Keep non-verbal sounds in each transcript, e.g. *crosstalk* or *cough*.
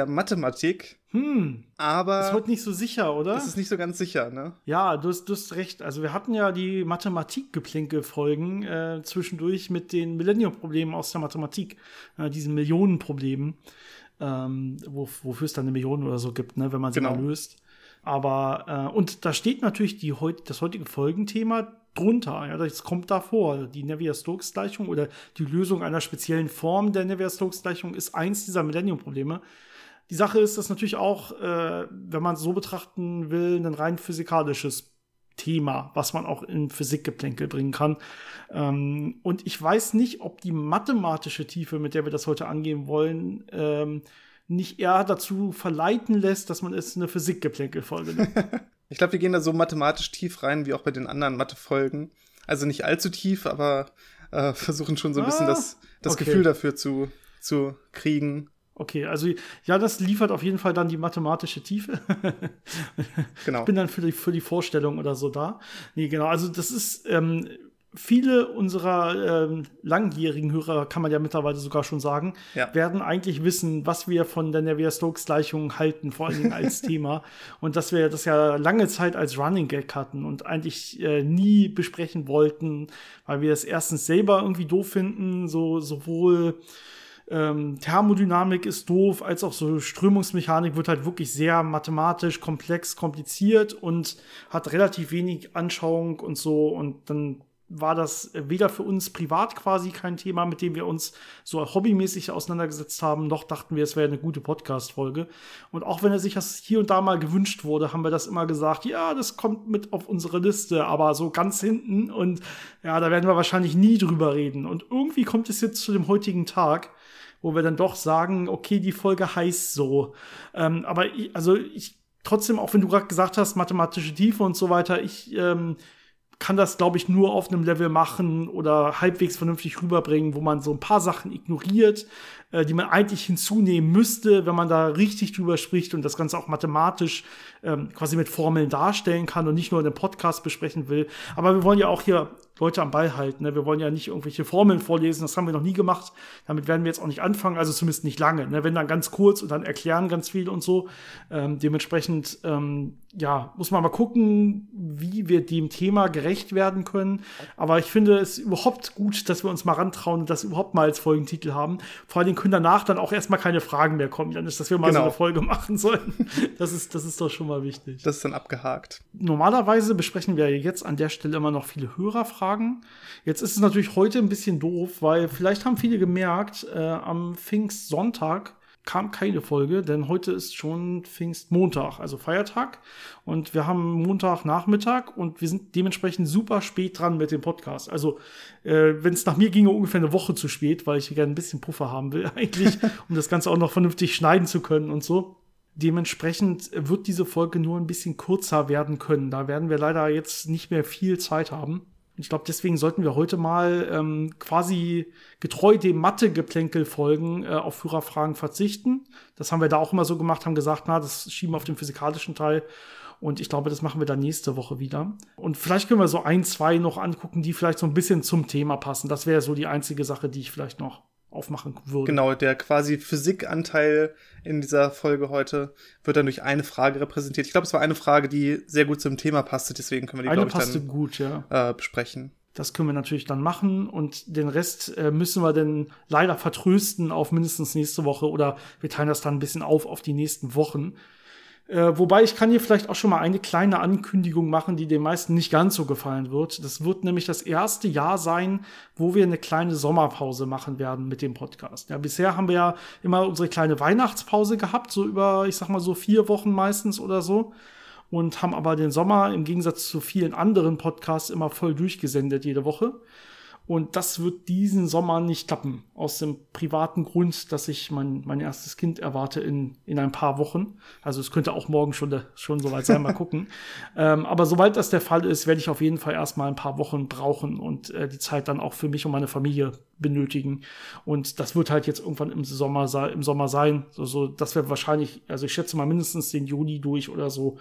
der Mathematik. Hm. Aber. Ist heute nicht so sicher, oder? Das ist nicht so ganz sicher, ne? Ja, du hast, du hast recht. Also, wir hatten ja die Mathematik-Geplänke-Folgen äh, zwischendurch mit den Millennium-Problemen aus der Mathematik, äh, diesen Millionenproblemen, ähm, wo, wofür es dann eine Million oder so gibt, ne, wenn man sie Genau. mal löst. Aber, äh, und da steht natürlich die, heut, das heutige Folgenthema drunter. Ja, das kommt da vor. Die Navier-Stokes-Gleichung oder die Lösung einer speziellen Form der Navier-Stokes-Gleichung ist eins dieser Millennium-Probleme. Die Sache ist, dass natürlich auch, äh, wenn man es so betrachten will, ein rein physikalisches Thema, was man auch in Physikgeplänkel bringen kann. Ähm, und ich weiß nicht, ob die mathematische Tiefe, mit der wir das heute angehen wollen, ähm, nicht eher dazu verleiten lässt, dass man es eine Physikgeplänkelfolge nennt. *laughs* Ich glaube, wir gehen da so mathematisch tief rein, wie auch bei den anderen Mathe-Folgen. Also nicht allzu tief, aber äh, versuchen schon so ein bisschen Ah, das, das okay. Gefühl dafür zu, zu kriegen. Okay, also ja, das liefert auf jeden Fall dann die mathematische Tiefe. *laughs* Genau. Ich bin dann für die, für die Vorstellung oder so da. Nee, genau, also das ist, ähm, viele unserer ähm, langjährigen Hörer, kann man ja mittlerweile sogar schon sagen, Ja. werden eigentlich wissen, was wir von der Navier-Stokes-Gleichung halten, vor allen Dingen als *laughs* Thema. Und dass wir das ja lange Zeit als Running Gag hatten und eigentlich äh, nie besprechen wollten, weil wir es erstens selber irgendwie doof finden, so sowohl ähm, Thermodynamik ist doof, als auch so Strömungsmechanik wird halt wirklich sehr mathematisch, komplex, kompliziert und hat relativ wenig Anschauung und so. Und dann war das weder für uns privat quasi kein Thema, mit dem wir uns so hobbymäßig auseinandergesetzt haben, noch dachten wir, es wäre eine gute Podcast-Folge. Und auch wenn er sich das hier und da mal gewünscht wurde, haben wir das immer gesagt, ja, das kommt mit auf unsere Liste, aber so ganz hinten und ja, da werden wir wahrscheinlich nie drüber reden. Und irgendwie kommt es jetzt zu dem heutigen Tag, wo wir dann doch sagen, okay, die Folge heißt so. Ähm, aber ich, also ich trotzdem, auch wenn du gerade gesagt hast, mathematische Tiefe und so weiter, ich ähm, kann das, glaube ich, nur auf einem Level machen oder halbwegs vernünftig rüberbringen, wo man so ein paar Sachen ignoriert, äh, die man eigentlich hinzunehmen müsste, wenn man da richtig drüber spricht und das Ganze auch mathematisch ähm, quasi mit Formeln darstellen kann und nicht nur in einem Podcast besprechen will. Aber wir wollen ja auch hier Leute am Ball halten. Ne? Wir wollen ja nicht irgendwelche Formeln vorlesen, das haben wir noch nie gemacht. Damit werden wir jetzt auch nicht anfangen, also zumindest nicht lange. Ne? Wenn dann ganz kurz und dann erklären ganz viel und so. Ähm, dementsprechend, ähm, ja, muss man mal gucken, wie wir dem Thema gerecht werden können. Aber ich finde es überhaupt gut, dass wir uns mal rantrauen und das überhaupt mal als Folgentitel haben. Vor allen können danach dann auch erstmal keine Fragen mehr kommen, Janis, dass wir mal so Genau. eine Folge *laughs* machen sollen. Das ist, das ist doch schon mal wichtig. Das ist dann abgehakt. Normalerweise besprechen wir jetzt an der Stelle immer noch viele Hörerfragen. Jetzt ist es natürlich heute ein bisschen doof, weil vielleicht haben viele gemerkt, äh, am Pfingstsonntag kam keine Folge, denn heute ist schon Pfingstmontag, also Feiertag. Und wir haben Montagnachmittag und wir sind dementsprechend super spät dran mit dem Podcast. Also, äh, wenn es nach mir ginge, ungefähr eine Woche zu spät, weil ich gerne ein bisschen Puffer haben will, *laughs* eigentlich, um das Ganze auch noch vernünftig schneiden zu können und so. Dementsprechend wird diese Folge nur ein bisschen kürzer werden können. Da werden wir leider jetzt nicht mehr viel Zeit haben. Ich glaube, deswegen sollten wir heute mal ähm, quasi getreu dem Mathe-Geplänkel folgen, äh, auf Führerfragen verzichten. Das haben wir da auch immer so gemacht, haben gesagt, na, das schieben wir auf den physikalischen Teil. Und ich glaube, das machen wir dann nächste Woche wieder. Und vielleicht können wir so ein, zwei noch angucken, die vielleicht so ein bisschen zum Thema passen. Das wäre so die einzige Sache, die ich vielleicht noch aufmachen würde. Genau, der quasi Physikanteil in dieser Folge heute wird dann durch eine Frage repräsentiert. Ich glaube, es war eine Frage, die sehr gut zum Thema passte, deswegen können wir die, glaube ich, passte dann gut, ja. äh, besprechen. Das können wir natürlich dann machen und den Rest äh, müssen wir dann leider vertrösten auf mindestens nächste Woche oder wir teilen das dann ein bisschen auf auf die nächsten Wochen. Äh, wobei ich kann hier vielleicht auch schon mal eine kleine Ankündigung machen, die den meisten nicht ganz so gefallen wird. Das wird nämlich das erste Jahr sein, wo wir eine kleine Sommerpause machen werden mit dem Podcast. Ja, bisher haben wir ja immer unsere kleine Weihnachtspause gehabt, so über, ich sag mal so vier Wochen meistens oder so und haben aber den Sommer im Gegensatz zu vielen anderen Podcasts immer voll durchgesendet jede Woche. Und das wird diesen Sommer nicht klappen. Aus dem privaten Grund, dass ich mein, mein erstes Kind erwarte in, in ein paar Wochen. Also es könnte auch morgen schon, schon soweit sein, mal gucken. *laughs* ähm, aber sobald das der Fall ist, werde ich auf jeden Fall erstmal ein paar Wochen brauchen und äh, die Zeit dann auch für mich und meine Familie benötigen. Und das wird halt jetzt irgendwann im Sommer, im Sommer sein. So, so, dass wir wahrscheinlich, also ich schätze mal mindestens den Juni durch oder so,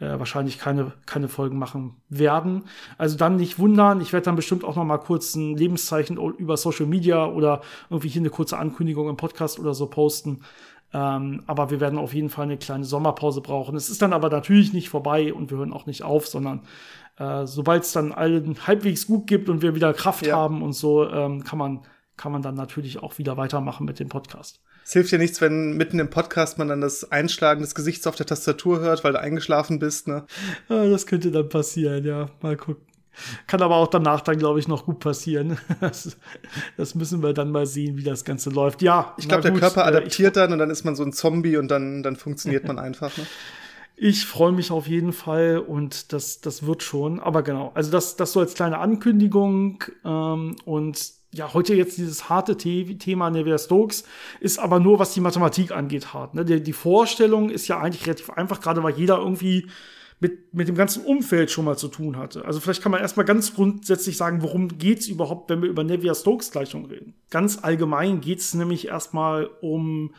äh, wahrscheinlich keine, keine Folgen machen werden. Also dann nicht wundern. Ich werde dann bestimmt auch noch mal kurz ein Lebenszeichen über Social Media oder irgendwie hier eine kurze Ankündigung im Podcast oder so posten. Ähm, aber wir werden auf jeden Fall eine kleine Sommerpause brauchen. Es ist dann aber natürlich nicht vorbei und wir hören auch nicht auf, sondern äh, sobald es dann allen halbwegs gut gibt und wir wieder Kraft ja. haben und so, ähm, kann man kann man dann natürlich auch wieder weitermachen mit dem Podcast. Es hilft ja nichts, wenn mitten im Podcast man dann das Einschlagen des Gesichts auf der Tastatur hört, weil du eingeschlafen bist, ne? Ja, das könnte dann passieren, ja. Mal gucken. Kann aber auch danach dann, glaube ich, noch gut passieren. *laughs* Das, das, müssen wir dann mal sehen, wie das Ganze läuft. Ja. Ich glaube, der Körper äh, adaptiert dann und dann ist man so ein Zombie und dann, dann funktioniert man *laughs* einfach. Ne? Ich freue mich auf jeden Fall und das, das wird schon. Aber genau, also das, das so als kleine Ankündigung ähm, und ja, heute jetzt dieses harte The Thema Nevia Stokes ist aber nur, was die Mathematik angeht, hart. Ne? Die, die Vorstellung ist ja eigentlich relativ einfach, gerade weil jeder irgendwie mit, mit dem ganzen Umfeld schon mal zu tun hatte. Also vielleicht kann man erstmal ganz grundsätzlich sagen, worum geht's überhaupt, wenn wir über Navier-Stokes-Gleichung reden. Ganz allgemein geht's nämlich erstmal um,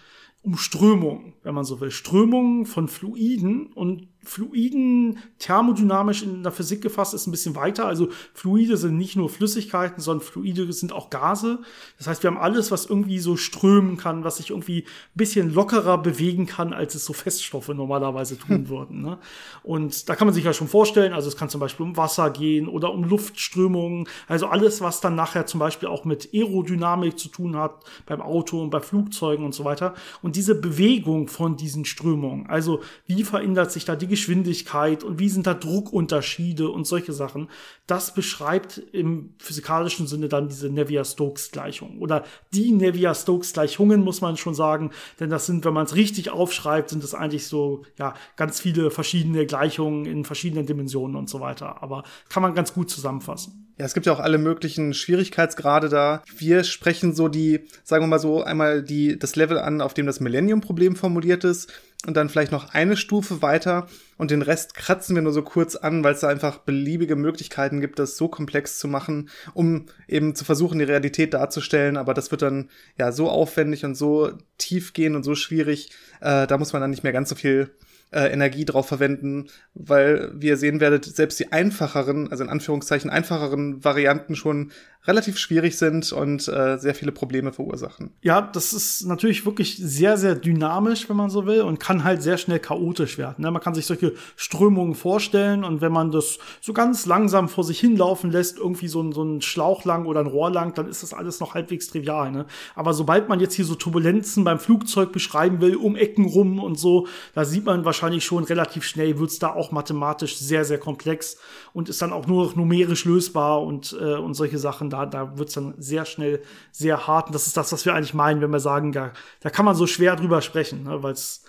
um Strömungen, wenn man so will. Strömungen von Fluiden und Fluiden thermodynamisch in der Physik gefasst ist ein bisschen weiter. Also Fluide sind nicht nur Flüssigkeiten, sondern Fluide sind auch Gase. Das heißt, wir haben alles, was irgendwie so strömen kann, was sich irgendwie ein bisschen lockerer bewegen kann, als es so Feststoffe normalerweise tun hm. würden. Ne? Und da kann man sich ja schon vorstellen, also es kann zum Beispiel um Wasser gehen oder um Luftströmungen. Also alles, was dann nachher zum Beispiel auch mit Aerodynamik zu tun hat, beim Auto und bei Flugzeugen und so weiter. Und diese Bewegung von diesen Strömungen, also wie verändert sich da die Geschwindigkeit und wie sind da Druckunterschiede und solche Sachen. Das beschreibt im physikalischen Sinne dann diese Navier-Stokes-Gleichung oder die Navier-Stokes-Gleichungen, muss man schon sagen, denn das sind, wenn man es richtig aufschreibt, sind das eigentlich so, ja, ganz viele verschiedene Gleichungen in verschiedenen Dimensionen und so weiter. Aber kann man ganz gut zusammenfassen. Ja, es gibt ja auch alle möglichen Schwierigkeitsgrade da. Wir sprechen so die, sagen wir mal so, einmal die, das Level an, auf dem das Millennium-Problem formuliert ist und dann vielleicht noch eine Stufe weiter und den Rest kratzen wir nur so kurz an, weil es da einfach beliebige Möglichkeiten gibt, das so komplex zu machen, um eben zu versuchen, die Realität darzustellen. Aber das wird dann ja so aufwendig und so tief gehen und so schwierig. Äh, da muss man dann nicht mehr ganz so viel äh, Energie drauf verwenden, weil, wie ihr sehen werdet, selbst die einfacheren, also in Anführungszeichen einfacheren Varianten schon relativ schwierig sind und äh, sehr viele Probleme verursachen. Ja, das ist natürlich wirklich sehr, sehr dynamisch, wenn man so will, und kann halt sehr schnell chaotisch werden. Ne? Man kann sich solche Strömungen vorstellen und wenn man das so ganz langsam vor sich hinlaufen lässt, irgendwie so so ein Schlauch lang oder ein Rohr lang, dann ist das alles noch halbwegs trivial. Ne? Aber sobald man jetzt hier so Turbulenzen beim Flugzeug beschreiben will, um Ecken rum und so, da sieht man wahrscheinlich schon relativ schnell, wird's da auch mathematisch sehr, sehr komplex und ist dann auch nur noch numerisch lösbar und, äh, und solche Sachen da, da wird es dann sehr schnell sehr hart. Und das ist das, was wir eigentlich meinen, wenn wir sagen, da, da kann man so schwer drüber sprechen, ne, weil es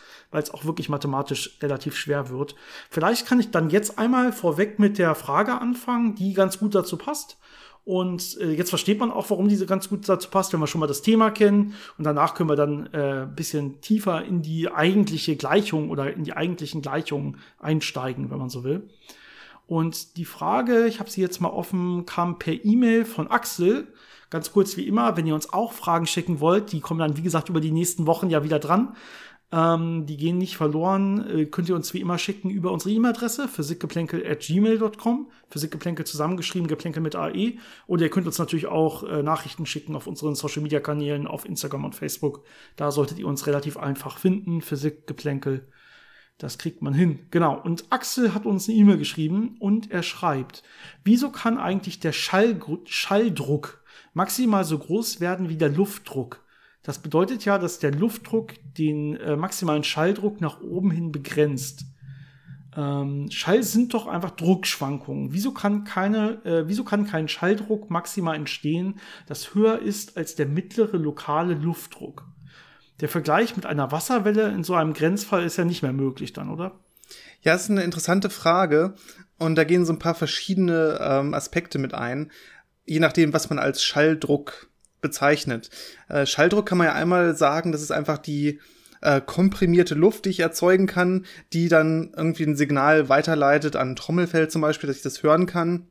auch wirklich mathematisch relativ schwer wird. Vielleicht kann ich dann jetzt einmal vorweg mit der Frage anfangen, die ganz gut dazu passt. Und äh, jetzt versteht man auch, warum diese ganz gut dazu passt, wenn wir schon mal das Thema kennen. Und danach können wir dann äh, bisschen tiefer in die eigentliche Gleichung oder in die eigentlichen Gleichungen einsteigen, wenn man so will. Und die Frage, ich habe sie jetzt mal offen, kam per E-Mail von Axel. Ganz kurz wie immer, wenn ihr uns auch Fragen schicken wollt, die kommen dann, wie gesagt, über die nächsten Wochen ja wieder dran. Ähm, die gehen nicht verloren. Äh, könnt ihr uns wie immer schicken über unsere E-Mail-Adresse physikgeplänkel at gmail.com. Physikgeplänkel zusammengeschrieben, geplänkel mit AE. Oder ihr könnt uns natürlich auch äh, Nachrichten schicken auf unseren Social-Media-Kanälen, auf Instagram und Facebook. Da solltet ihr uns relativ einfach finden. Physikgeplänkel das kriegt man hin. Genau. Und Axel hat uns eine E-Mail geschrieben und er schreibt, wieso kann eigentlich der Schall Schalldruck maximal so groß werden wie der Luftdruck? Das bedeutet ja, dass der Luftdruck den äh, maximalen Schalldruck nach oben hin begrenzt. Ähm, Schall sind doch einfach Druckschwankungen. Wieso kann keine, äh, wieso kann kein Schalldruck maximal entstehen, das höher ist als der mittlere lokale Luftdruck? Der Vergleich mit einer Wasserwelle in so einem Grenzfall ist ja nicht mehr möglich dann, oder? Ja, ist eine interessante Frage. Und da gehen so ein paar verschiedene ähm, Aspekte mit ein, je nachdem, was man als Schalldruck bezeichnet. Äh, Schalldruck kann man ja einmal sagen, das ist einfach die äh, komprimierte Luft, die ich erzeugen kann, die dann irgendwie ein Signal weiterleitet an ein Trommelfell zum Beispiel, dass ich das hören kann.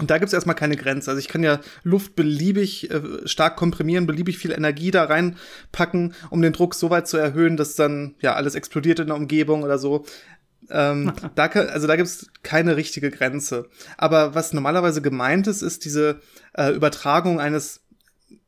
Und da gibt es erstmal keine Grenze. Also ich kann ja Luft beliebig äh, stark komprimieren, beliebig viel Energie da reinpacken, um den Druck so weit zu erhöhen, dass dann ja alles explodiert in der Umgebung oder so. Ähm, *laughs* da kann, also da gibt es keine richtige Grenze. Aber was normalerweise gemeint ist, ist diese äh, Übertragung eines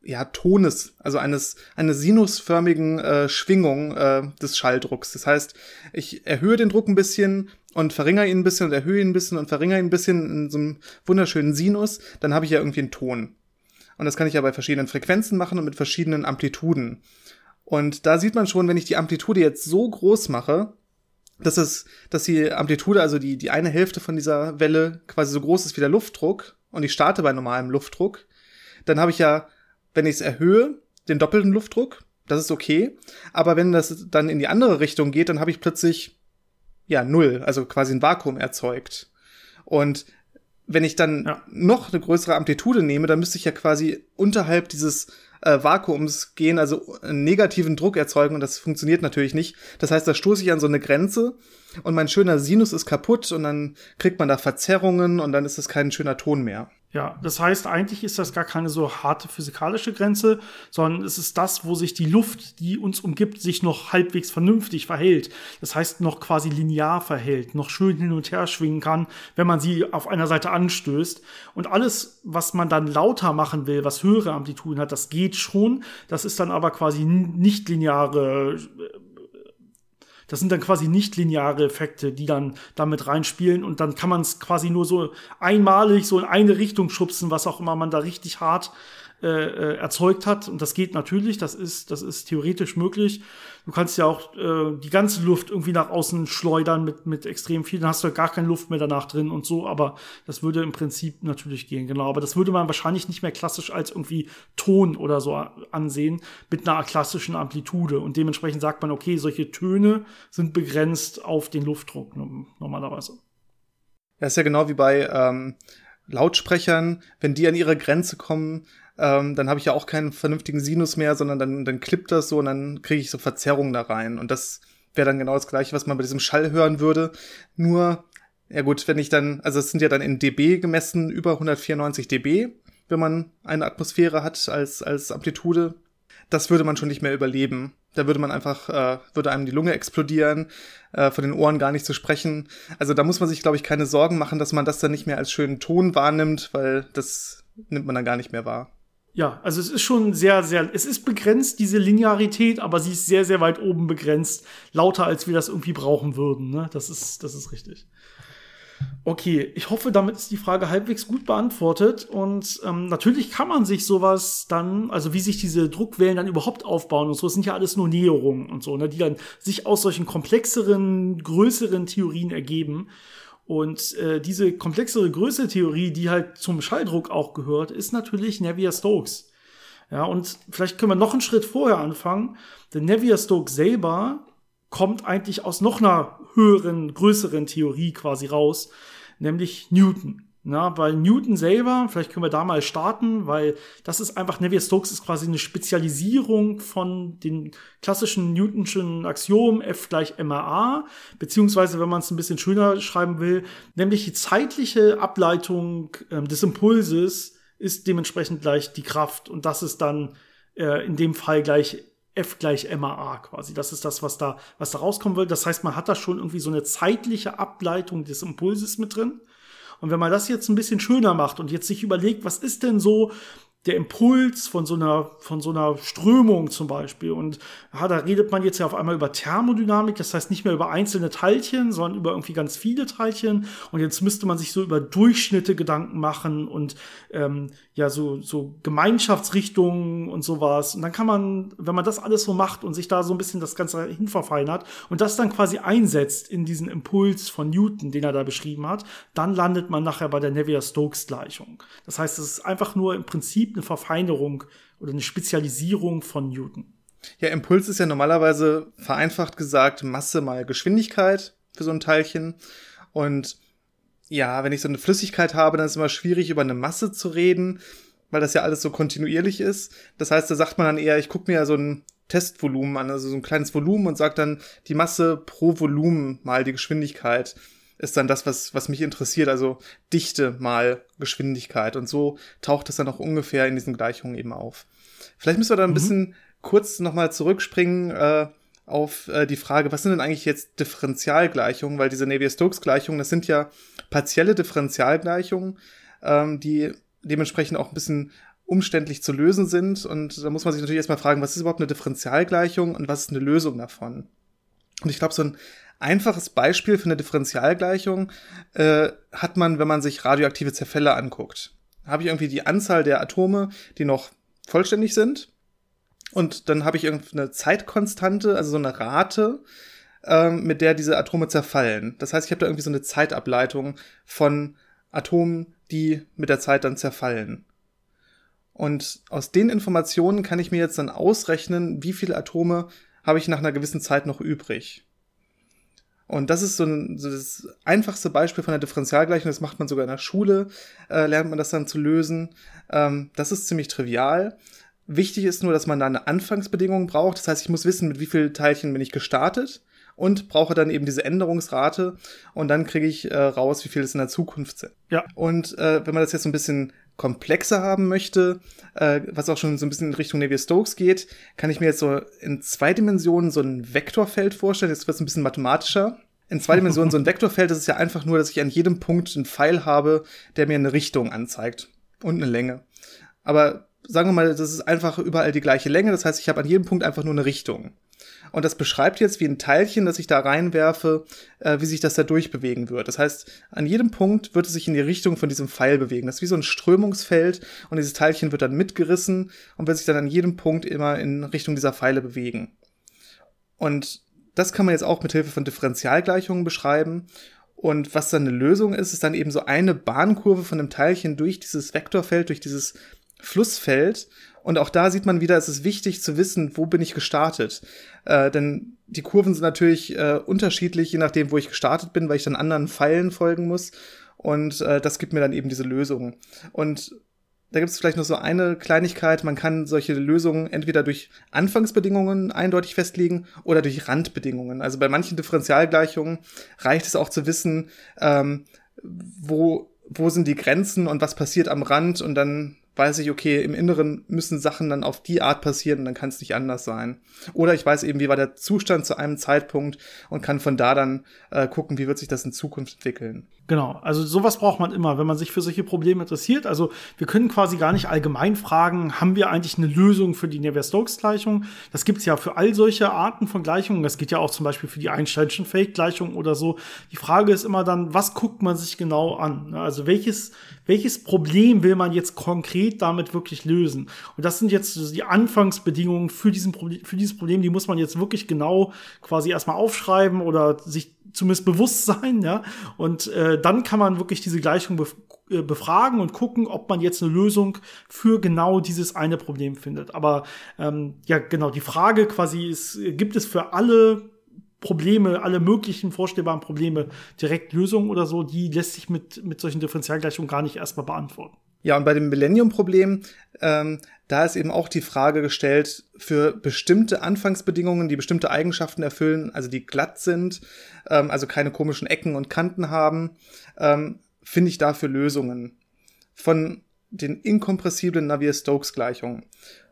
ja, Tones, also eines, eines sinusförmigen äh, Schwingung äh, des Schalldrucks. Das heißt, ich erhöhe den Druck ein bisschen und verringere ihn ein bisschen und erhöhe ihn ein bisschen und verringere ihn ein bisschen in so einem wunderschönen Sinus, dann habe ich ja irgendwie einen Ton. Und das kann ich ja bei verschiedenen Frequenzen machen und mit verschiedenen Amplituden. Und da sieht man schon, wenn ich die Amplitude jetzt so groß mache, dass es, dass die Amplitude, also die, die eine Hälfte von dieser Welle quasi so groß ist wie der Luftdruck und ich starte bei normalem Luftdruck, dann habe ich ja wenn ich es erhöhe, den doppelten Luftdruck, das ist okay. Aber wenn das dann in die andere Richtung geht, dann habe ich plötzlich ja null, also quasi ein Vakuum erzeugt. Und wenn ich dann ja. noch eine größere Amplitude nehme, dann müsste ich ja quasi unterhalb dieses äh, Vakuums gehen, also einen negativen Druck erzeugen und das funktioniert natürlich nicht. Das heißt, da stoße ich an so eine Grenze und mein schöner Sinus ist kaputt und dann kriegt man da Verzerrungen und dann ist es kein schöner Ton mehr. Ja, das heißt, eigentlich ist das gar keine so harte physikalische Grenze, sondern es ist das, wo sich die Luft, die uns umgibt, sich noch halbwegs vernünftig verhält. Das heißt, noch quasi linear verhält, noch schön hin und her schwingen kann, wenn man sie auf einer Seite anstößt. Und alles, was man dann lauter machen will, was höhere Amplituden hat, das geht schon. Das ist dann aber quasi nicht lineare das sind dann quasi nicht lineare Effekte, die dann damit reinspielen und dann kann man es quasi nur so einmalig so in eine Richtung schubsen, was auch immer man da richtig hart äh, äh, erzeugt hat. Und das geht natürlich, das ist, das ist theoretisch möglich. Du kannst ja auch äh, die ganze Luft irgendwie nach außen schleudern mit, mit extrem viel, dann hast du gar keine Luft mehr danach drin und so, aber das würde im Prinzip natürlich gehen, genau. Aber das würde man wahrscheinlich nicht mehr klassisch als irgendwie Ton oder so ansehen, mit einer klassischen Amplitude. Und dementsprechend sagt man, okay, solche Töne sind begrenzt auf den Luftdruck normalerweise. Das ist ja genau wie bei ähm, Lautsprechern, wenn die an ihre Grenze kommen, ähm, dann habe ich ja auch keinen vernünftigen Sinus mehr, sondern dann, dann klippt das so und dann kriege ich so Verzerrungen da rein. Und das wäre dann genau das gleiche, was man bei diesem Schall hören würde. Nur, ja gut, wenn ich dann, also es sind ja dann in dB gemessen über 194 dB, wenn man eine Atmosphäre hat als, als Amplitude. Das würde man schon nicht mehr überleben. Da würde man einfach, äh, würde einem die Lunge explodieren, äh, von den Ohren gar nicht zu sprechen. Also da muss man sich, glaube ich, keine Sorgen machen, dass man das dann nicht mehr als schönen Ton wahrnimmt, weil das nimmt man dann gar nicht mehr wahr. Ja, also es ist schon sehr, sehr, es ist begrenzt, diese Linearität, aber sie ist sehr, sehr weit oben begrenzt. Lauter, als wir das irgendwie brauchen würden. Ne? Das, ist, das ist richtig. Okay, ich hoffe, damit ist die Frage halbwegs gut beantwortet. Und ähm, natürlich kann man sich sowas dann, also wie sich diese Druckwellen dann überhaupt aufbauen und so, das sind ja alles nur Näherungen und so, ne, die dann sich aus solchen komplexeren, größeren Theorien ergeben. Und äh, diese komplexere Größe-Theorie, die halt zum Schalldruck auch gehört, ist natürlich Navier-Stokes. Ja, und vielleicht können wir noch einen Schritt vorher anfangen, denn Navier-Stokes selber kommt eigentlich aus noch einer höheren, größeren Theorie quasi raus, nämlich Newton. Na, weil Newton selber, vielleicht können wir da mal starten, weil das ist einfach, Navier-Stokes ist quasi eine Spezialisierung von den klassischen Newtonschen Axiom F gleich MAA, beziehungsweise, wenn man es ein bisschen schöner schreiben will, nämlich die zeitliche Ableitung äh, des Impulses ist dementsprechend gleich die Kraft und das ist dann äh, in dem Fall gleich F gleich MAA quasi. Das ist das, was da, was da rauskommen will. Das heißt, man hat da schon irgendwie so eine zeitliche Ableitung des Impulses mit drin. Und wenn man das jetzt ein bisschen schöner macht und jetzt sich überlegt, was ist denn so der Impuls von so einer, von so einer Strömung zum Beispiel. Und ja, da redet man jetzt ja auf einmal über Thermodynamik, das heißt nicht mehr über einzelne Teilchen, sondern über irgendwie ganz viele Teilchen. Und jetzt müsste man sich so über Durchschnitte Gedanken machen und ähm, ja, so, so Gemeinschaftsrichtungen und sowas. Und dann kann man, wenn man das alles so macht und sich da so ein bisschen das Ganze hinverfeinert und das dann quasi einsetzt in diesen Impuls von Newton, den er da beschrieben hat, dann landet man nachher bei der Navier-Stokes-Gleichung. Das heißt, es ist einfach nur im Prinzip eine Verfeinerung oder eine Spezialisierung von Newton. Ja, Impuls ist ja normalerweise vereinfacht gesagt Masse mal Geschwindigkeit für so ein Teilchen. Und ja, wenn ich so eine Flüssigkeit habe, dann ist es immer schwierig, über eine Masse zu reden, weil das ja alles so kontinuierlich ist. Das heißt, da sagt man dann eher, ich gucke mir ja so ein Testvolumen an, also so ein kleines Volumen und sagt dann die Masse pro Volumen mal die Geschwindigkeit ist dann das, was, was mich interessiert, also Dichte mal Geschwindigkeit. Und so taucht es dann auch ungefähr in diesen Gleichungen eben auf. Vielleicht müssen wir da ein mhm. bisschen kurz nochmal zurückspringen äh, auf äh, die Frage, was sind denn eigentlich jetzt Differentialgleichungen? Weil diese Navier-Stokes-Gleichungen, das sind ja partielle Differentialgleichungen, ähm, die dementsprechend auch ein bisschen umständlich zu lösen sind. Und da muss man sich natürlich erstmal fragen, was ist überhaupt eine Differentialgleichung und was ist eine Lösung davon? Und ich glaube, so ein einfaches Beispiel für eine Differentialgleichung äh, hat man, wenn man sich radioaktive Zerfälle anguckt. Habe ich irgendwie die Anzahl der Atome, die noch vollständig sind. Und dann habe ich irgendeine Zeitkonstante, also so eine Rate, ähm, mit der diese Atome zerfallen. Das heißt, ich habe da irgendwie so eine Zeitableitung von Atomen, die mit der Zeit dann zerfallen. Und aus den Informationen kann ich mir jetzt dann ausrechnen, wie viele Atome habe ich nach einer gewissen Zeit noch übrig. Und das ist so, ein, so das einfachste Beispiel von der Differentialgleichung. Das macht man sogar in der Schule, äh, lernt man das dann zu lösen. Ähm, das ist ziemlich trivial. Wichtig ist nur, dass man da eine Anfangsbedingung braucht. Das heißt, ich muss wissen, mit wie vielen Teilchen bin ich gestartet und brauche dann eben diese Änderungsrate und dann kriege ich äh, raus, wie viel es in der Zukunft sind. Ja. Und äh, wenn man das jetzt so ein bisschen komplexer haben möchte, äh, was auch schon so ein bisschen in Richtung Navier-Stokes geht, kann ich mir jetzt so in zwei Dimensionen so ein Vektorfeld vorstellen. Jetzt wird es ein bisschen mathematischer. In zwei Dimensionen so ein *laughs* Vektorfeld, das ist ja einfach nur, dass ich an jedem Punkt einen Pfeil habe, der mir eine Richtung anzeigt und eine Länge. Aber sagen wir mal, das ist einfach überall die gleiche Länge. Das heißt, ich habe an jedem Punkt einfach nur eine Richtung. Und das beschreibt jetzt wie ein Teilchen, das ich da reinwerfe, äh, wie sich das da durchbewegen wird. Das heißt, an jedem Punkt wird es sich in die Richtung von diesem Pfeil bewegen. Das ist wie so ein Strömungsfeld und dieses Teilchen wird dann mitgerissen und wird sich dann an jedem Punkt immer in Richtung dieser Pfeile bewegen. Und das kann man jetzt auch mit Hilfe von Differentialgleichungen beschreiben. Und was dann eine Lösung ist, ist dann eben so eine Bahnkurve von einem Teilchen durch dieses Vektorfeld, durch dieses Flussfeld. Und auch da sieht man wieder, es ist wichtig zu wissen, wo bin ich gestartet. Äh, denn die Kurven sind natürlich äh, unterschiedlich, je nachdem, wo ich gestartet bin, weil ich dann anderen Pfeilen folgen muss. Und äh, das gibt mir dann eben diese Lösung. Und da gibt es vielleicht noch so eine Kleinigkeit. Man kann solche Lösungen entweder durch Anfangsbedingungen eindeutig festlegen oder durch Randbedingungen. Also bei manchen Differentialgleichungen reicht es auch zu wissen, ähm, wo, wo sind die Grenzen und was passiert am Rand und dann weiß ich, okay, im Inneren müssen Sachen dann auf die Art passieren und dann kann es nicht anders sein. Oder ich weiß eben, wie war der Zustand zu einem Zeitpunkt und kann von da dann äh, gucken, wie wird sich das in Zukunft entwickeln. Genau, also sowas braucht man immer, wenn man sich für solche Probleme interessiert. Also wir können quasi gar nicht allgemein fragen, haben wir eigentlich eine Lösung für die Navier-Stokes-Gleichung? Das gibt's ja für all solche Arten von Gleichungen. Das geht ja auch zum Beispiel für die Einsteinschen Fake-Gleichung oder so. Die Frage ist immer dann, was guckt man sich genau an? Also welches, welches Problem will man jetzt konkret damit wirklich lösen? Und das sind jetzt die Anfangsbedingungen für, diesen Problem, für dieses Problem. Die muss man jetzt wirklich genau quasi erstmal aufschreiben oder sich zumindest bewusst *laughs* sein, ja. Und äh, dann kann man wirklich diese Gleichung bef äh, befragen und gucken, ob man jetzt eine Lösung für genau dieses eine Problem findet. Aber ähm, ja, genau, die Frage quasi ist, gibt es für alle Probleme, alle möglichen vorstellbaren Probleme direkt Lösungen oder so, die lässt sich mit, mit solchen Differentialgleichungen gar nicht erstmal beantworten. Ja, und bei dem Millennium-Problem, ähm, da ist eben auch die Frage gestellt, für bestimmte Anfangsbedingungen, die bestimmte Eigenschaften erfüllen, also die glatt sind, ähm, also keine komischen Ecken und Kanten haben, ähm, finde ich dafür Lösungen. Von den inkompressiblen Navier-Stokes-Gleichungen.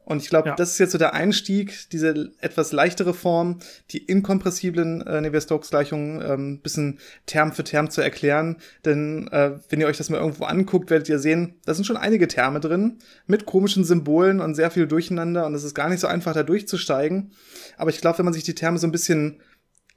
Und ich glaube, ja. das ist jetzt so der Einstieg, diese etwas leichtere Form, die inkompressiblen äh, Navier-Stokes-Gleichungen ähm, bisschen Term für Term zu erklären. Denn äh, wenn ihr euch das mal irgendwo anguckt, werdet ihr sehen, da sind schon einige Terme drin mit komischen Symbolen und sehr viel Durcheinander und es ist gar nicht so einfach, da durchzusteigen. Aber ich glaube, wenn man sich die Terme so ein bisschen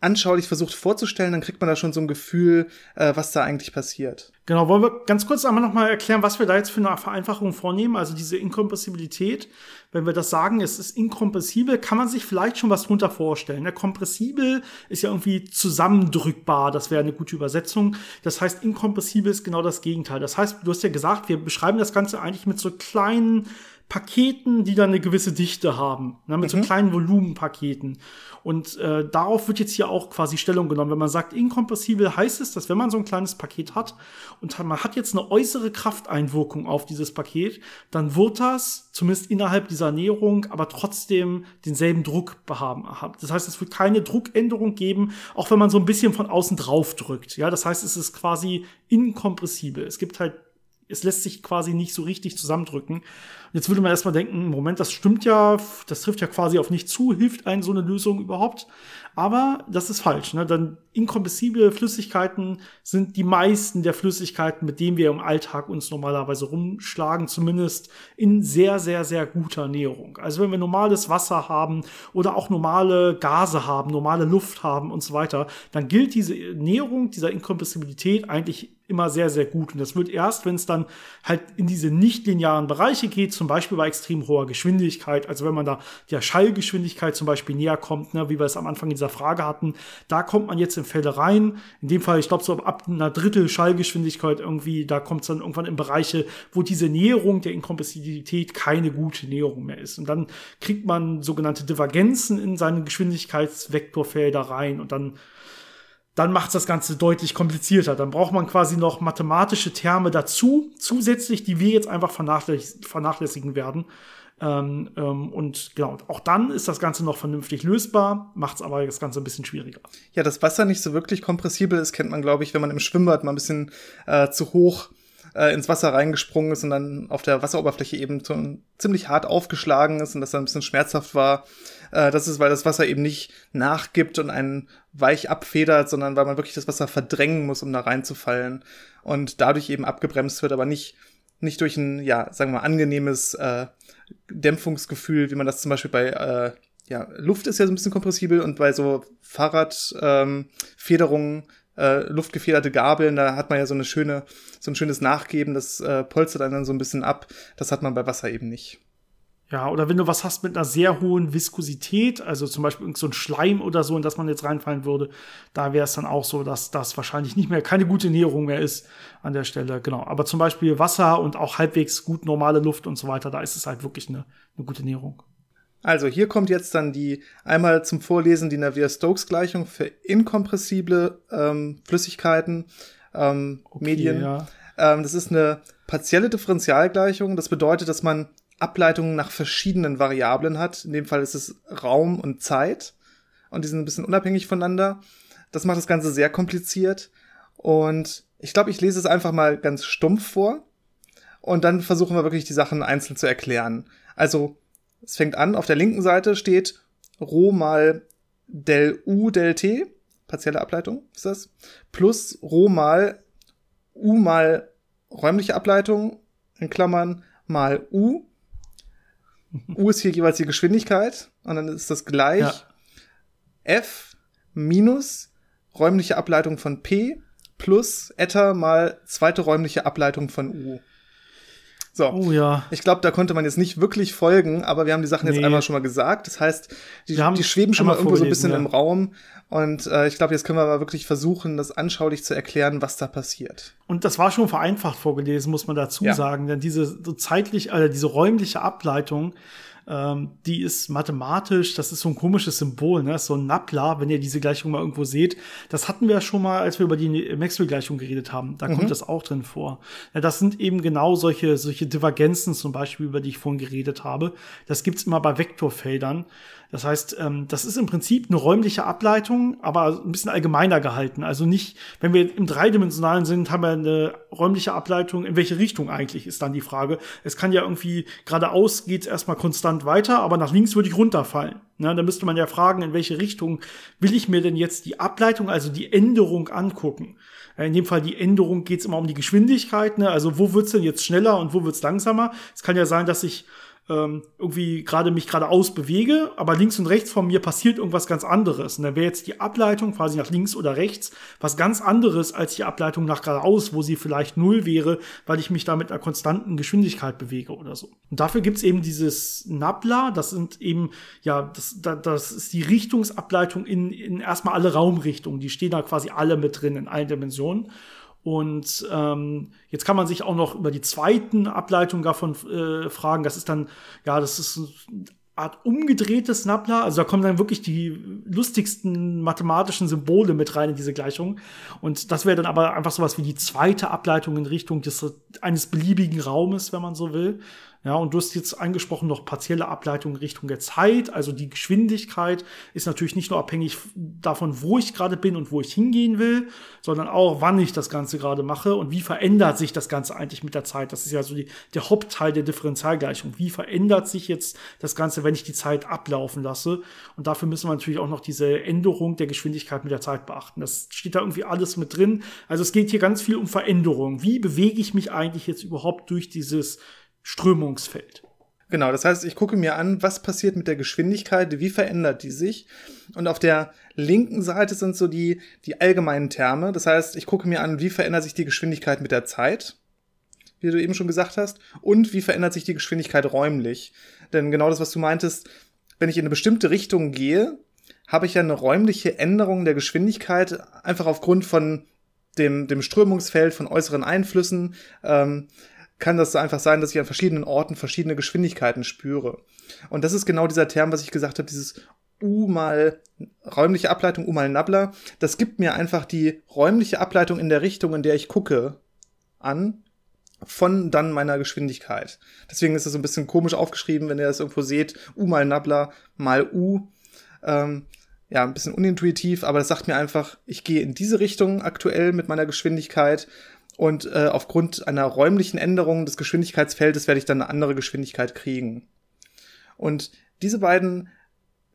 anschaulich versucht vorzustellen, dann kriegt man da schon so ein Gefühl, äh, was da eigentlich passiert. Genau, wollen wir ganz kurz einmal nochmal erklären, was wir da jetzt für eine Vereinfachung vornehmen, also diese Inkompressibilität. Wenn wir das sagen, es ist inkompressibel, kann man sich vielleicht schon was drunter vorstellen. Der Kompressibel ist ja irgendwie zusammendrückbar, das wäre eine gute Übersetzung. Das heißt, inkompressibel ist genau das Gegenteil. Das heißt, du hast ja gesagt, wir beschreiben das Ganze eigentlich mit so kleinen Paketen, die dann eine gewisse Dichte haben, ne, mit mhm. so kleinen Volumenpaketen. Und äh, darauf wird jetzt hier auch quasi Stellung genommen. Wenn man sagt inkompressibel, heißt es, dass wenn man so ein kleines Paket hat und man hat jetzt eine äußere Krafteinwirkung auf dieses Paket, dann wird das zumindest innerhalb dieser Näherung aber trotzdem denselben Druck haben. Das heißt, es wird keine Druckänderung geben, auch wenn man so ein bisschen von außen drauf drückt. Ja, das heißt, es ist quasi inkompressibel. Es gibt halt es lässt sich quasi nicht so richtig zusammendrücken. Jetzt würde man erstmal denken, Moment, das stimmt ja, das trifft ja quasi auf nicht zu, hilft einen so eine Lösung überhaupt? Aber das ist falsch. Ne? Dann inkompressible Flüssigkeiten sind die meisten der Flüssigkeiten, mit denen wir im Alltag uns normalerweise rumschlagen, zumindest in sehr, sehr, sehr guter Näherung. Also wenn wir normales Wasser haben oder auch normale Gase haben, normale Luft haben und so weiter, dann gilt diese Näherung dieser Inkompressibilität eigentlich immer sehr, sehr gut. Und das wird erst, wenn es dann halt in diese nicht-linearen Bereiche geht, zum Beispiel bei extrem hoher Geschwindigkeit, also wenn man da der Schallgeschwindigkeit zum Beispiel näher kommt, ne, wie wir es am Anfang dieser Frage hatten, da kommt man jetzt in Fälle rein. In dem Fall, ich glaube, so ab einer Drittel Schallgeschwindigkeit irgendwie, da kommt es dann irgendwann in Bereiche, wo diese Näherung der Inkompressibilität keine gute Näherung mehr ist. Und dann kriegt man sogenannte Divergenzen in seine Geschwindigkeitsvektorfelder rein und dann dann macht das Ganze deutlich komplizierter. Dann braucht man quasi noch mathematische Terme dazu, zusätzlich, die wir jetzt einfach vernachläss vernachlässigen werden. Ähm, ähm, und genau, auch dann ist das Ganze noch vernünftig lösbar, macht es aber das Ganze ein bisschen schwieriger. Ja, das Wasser nicht so wirklich kompressibel ist, kennt man, glaube ich, wenn man im Schwimmbad mal ein bisschen äh, zu hoch äh, ins Wasser reingesprungen ist und dann auf der Wasseroberfläche eben so ziemlich hart aufgeschlagen ist und das dann ein bisschen schmerzhaft war. Äh, das ist, weil das Wasser eben nicht nachgibt und einen weich abfedert, sondern weil man wirklich das Wasser verdrängen muss, um da reinzufallen und dadurch eben abgebremst wird, aber nicht nicht durch ein, ja, sagen wir mal, angenehmes äh, Dämpfungsgefühl, wie man das zum Beispiel bei äh, ja, Luft ist ja so ein bisschen kompressibel und bei so Fahrradfederungen, ähm, äh, luftgefederte Gabeln, da hat man ja so eine schöne, so ein schönes Nachgeben, das äh, polstert dann so ein bisschen ab. Das hat man bei Wasser eben nicht. Ja, oder wenn du was hast mit einer sehr hohen Viskosität, also zum Beispiel so ein Schleim oder so, in das man jetzt reinfallen würde, da wäre es dann auch so, dass das wahrscheinlich nicht mehr keine gute Näherung mehr ist an der Stelle. Genau. Aber zum Beispiel Wasser und auch halbwegs gut normale Luft und so weiter, da ist es halt wirklich eine, eine gute Näherung. Also hier kommt jetzt dann die einmal zum Vorlesen die Navier-Stokes-Gleichung für inkompressible ähm, Flüssigkeiten, ähm, okay, Medien. Ja. Ähm, das ist eine partielle Differentialgleichung. Das bedeutet, dass man Ableitungen nach verschiedenen Variablen hat. In dem Fall ist es Raum und Zeit. Und die sind ein bisschen unabhängig voneinander. Das macht das Ganze sehr kompliziert. Und ich glaube, ich lese es einfach mal ganz stumpf vor. Und dann versuchen wir wirklich die Sachen einzeln zu erklären. Also, es fängt an, auf der linken Seite steht Rho mal del U del T, partielle Ableitung ist das, plus Rho mal U mal räumliche Ableitung, in Klammern, mal U U ist hier jeweils die Geschwindigkeit und dann ist das gleich ja. F minus räumliche Ableitung von P plus Eta mal zweite räumliche Ableitung von U. So. Oh, ja. Ich glaube, da konnte man jetzt nicht wirklich folgen, aber wir haben die Sachen nee. jetzt einmal schon mal gesagt. Das heißt, die, die schweben schon mal irgendwo so ein bisschen ja. im Raum. Und äh, ich glaube, jetzt können wir aber wirklich versuchen, das anschaulich zu erklären, was da passiert. Und das war schon vereinfacht vorgelesen, muss man dazu ja. sagen. Denn diese so zeitlich, äh, diese räumliche Ableitung, ähm, die ist mathematisch, das ist so ein komisches Symbol, ne? so ein Nabla, wenn ihr diese Gleichung mal irgendwo seht. Das hatten wir schon mal, als wir über die Maxwell-Gleichung geredet haben. Da mhm. kommt das auch drin vor. Ja, das sind eben genau solche, solche Divergenzen zum Beispiel, über die ich vorhin geredet habe. Das gibt's immer bei Vektorfeldern. Das heißt, ähm, das ist im Prinzip eine räumliche Ableitung, aber ein bisschen allgemeiner gehalten. Also nicht, wenn wir im Dreidimensionalen sind, haben wir eine räumliche Ableitung. In welche Richtung eigentlich ist dann die Frage? Es kann ja irgendwie geradeaus geht's erstmal konstant weiter, aber nach links würde ich runterfallen. Na, da müsste man ja fragen, in welche Richtung will ich mir denn jetzt die Ableitung, also die Änderung angucken? In dem Fall die Änderung geht's immer um die Geschwindigkeit. Ne? Also wo wird's denn jetzt schneller und wo wird's langsamer? Es kann ja sein, dass ich ähm, irgendwie gerade mich geradeaus bewege, aber links und rechts von mir passiert irgendwas ganz anderes. Und dann wäre jetzt die Ableitung quasi nach links oder rechts was ganz anderes als die Ableitung nach geradeaus, wo sie vielleicht null wäre, weil ich mich da mit einer konstanten Geschwindigkeit bewege oder so. Und dafür gibt's eben dieses Nabla, das sind eben, ja, das, das ist die Richtungsableitung in, in erstmal alle Raumrichtungen. Die stehen da quasi alle mit drin in allen Dimensionen. Und ähm, jetzt kann man sich auch noch über die zweiten Ableitung davon äh, fragen. Das ist dann, ja, das ist eine Art umgedrehtes Nabla. Also da kommen dann wirklich die lustigsten mathematischen Symbole mit rein in diese Gleichung. Und das wäre dann aber einfach sowas wie die zweite Ableitung in Richtung des, eines beliebigen Raumes, wenn man so will. Ja, und du hast jetzt angesprochen noch partielle Ableitung in Richtung der Zeit. Also die Geschwindigkeit ist natürlich nicht nur abhängig davon, wo ich gerade bin und wo ich hingehen will, sondern auch, wann ich das Ganze gerade mache und wie verändert sich das Ganze eigentlich mit der Zeit. Das ist ja so die, der Hauptteil der Differentialgleichung. Wie verändert sich jetzt das Ganze, wenn ich die Zeit ablaufen lasse? Und dafür müssen wir natürlich auch noch diese Änderung der Geschwindigkeit mit der Zeit beachten. Das steht da irgendwie alles mit drin. Also es geht hier ganz viel um Veränderung. Wie bewege ich mich eigentlich jetzt überhaupt durch dieses Strömungsfeld. Genau, das heißt, ich gucke mir an, was passiert mit der Geschwindigkeit, wie verändert die sich. Und auf der linken Seite sind so die, die allgemeinen Terme. Das heißt, ich gucke mir an, wie verändert sich die Geschwindigkeit mit der Zeit, wie du eben schon gesagt hast, und wie verändert sich die Geschwindigkeit räumlich. Denn genau das, was du meintest, wenn ich in eine bestimmte Richtung gehe, habe ich ja eine räumliche Änderung der Geschwindigkeit, einfach aufgrund von dem, dem Strömungsfeld, von äußeren Einflüssen. Ähm, kann das einfach sein, dass ich an verschiedenen Orten verschiedene Geschwindigkeiten spüre. Und das ist genau dieser Term, was ich gesagt habe, dieses U mal räumliche Ableitung, U mal Nabla. Das gibt mir einfach die räumliche Ableitung in der Richtung, in der ich gucke, an von dann meiner Geschwindigkeit. Deswegen ist es so ein bisschen komisch aufgeschrieben, wenn ihr das irgendwo seht. U mal Nabla mal U. Ähm, ja, ein bisschen unintuitiv, aber das sagt mir einfach, ich gehe in diese Richtung aktuell mit meiner Geschwindigkeit und äh, aufgrund einer räumlichen Änderung des Geschwindigkeitsfeldes werde ich dann eine andere Geschwindigkeit kriegen. Und diese beiden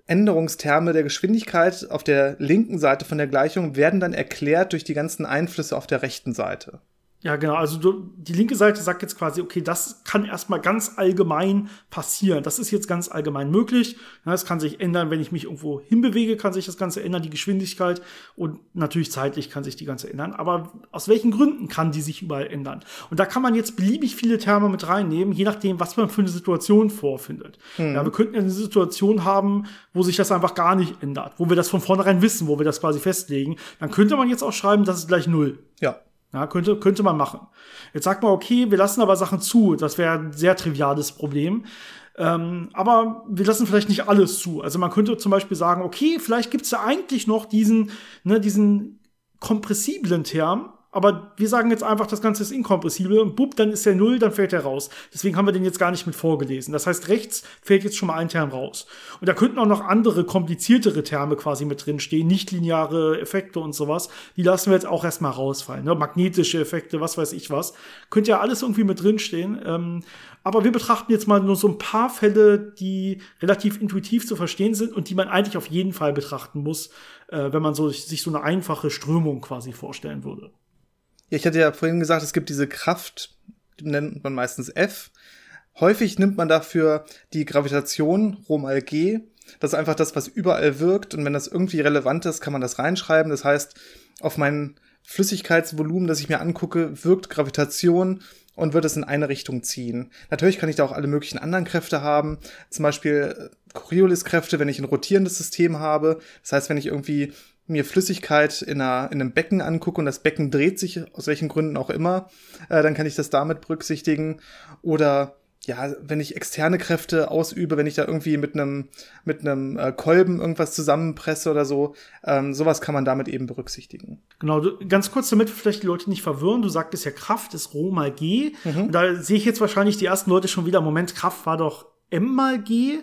Änderungsterme der Geschwindigkeit auf der linken Seite von der Gleichung werden dann erklärt durch die ganzen Einflüsse auf der rechten Seite. Ja, genau. Also du, die linke Seite sagt jetzt quasi, okay, das kann erstmal ganz allgemein passieren. Das ist jetzt ganz allgemein möglich. Es kann sich ändern, wenn ich mich irgendwo hinbewege, kann sich das Ganze ändern, die Geschwindigkeit. Und natürlich zeitlich kann sich die Ganze ändern. Aber aus welchen Gründen kann die sich überall ändern? Und da kann man jetzt beliebig viele Terme mit reinnehmen, je nachdem, was man für eine Situation vorfindet. Mhm. Ja, wir könnten eine Situation haben, wo sich das einfach gar nicht ändert, wo wir das von vornherein wissen, wo wir das quasi festlegen. Dann könnte man jetzt auch schreiben, das ist gleich Null. Ja. Ja, könnte, könnte man machen. Jetzt sagt man, okay, wir lassen aber Sachen zu. Das wäre ein sehr triviales Problem. Ähm, aber wir lassen vielleicht nicht alles zu. Also man könnte zum Beispiel sagen, okay, vielleicht gibt's ja eigentlich noch diesen, ne, diesen kompressiblen Term, aber wir sagen jetzt einfach, das Ganze ist inkompressibel und bub, dann ist er null, dann fällt er raus. Deswegen haben wir den jetzt gar nicht mit vorgelesen. Das heißt, rechts fällt jetzt schon mal ein Term raus. Und da könnten auch noch andere, kompliziertere Terme quasi mit drin stehen, nichtlineare Effekte und sowas. Die lassen wir jetzt auch erstmal rausfallen. Ne? Magnetische Effekte, was weiß ich was. Könnte ja alles irgendwie mit drin stehen. Ähm, aber wir betrachten jetzt mal nur so ein paar Fälle, die relativ intuitiv zu verstehen sind und die man eigentlich auf jeden Fall betrachten muss, äh, wenn man so, sich so eine einfache Strömung quasi vorstellen würde. Ja, ich hatte ja vorhin gesagt, es gibt diese Kraft, die nennt man meistens F. Häufig nimmt man dafür die Gravitation, Rho mal G. Das ist einfach das, was überall wirkt. Und wenn das irgendwie relevant ist, kann man das reinschreiben. Das heißt, auf mein Flüssigkeitsvolumen, das ich mir angucke, wirkt Gravitation und wird es in eine Richtung ziehen. Natürlich kann ich da auch alle möglichen anderen Kräfte haben. Zum Beispiel Coriolis-Kräfte, wenn ich ein rotierendes System habe. Das heißt, wenn ich irgendwie mir Flüssigkeit in, einer, in einem Becken angucke und das Becken dreht sich, aus welchen Gründen auch immer, äh, dann kann ich das damit berücksichtigen. Oder ja, wenn ich externe Kräfte ausübe, wenn ich da irgendwie mit einem mit einem äh, Kolben irgendwas zusammenpresse oder so, ähm, sowas kann man damit eben berücksichtigen. Genau, du, ganz kurz, damit vielleicht die Leute nicht verwirren, du sagtest ja, Kraft ist Rho mal G. Mhm. da sehe ich jetzt wahrscheinlich die ersten Leute schon wieder, Moment, Kraft war doch M mal G.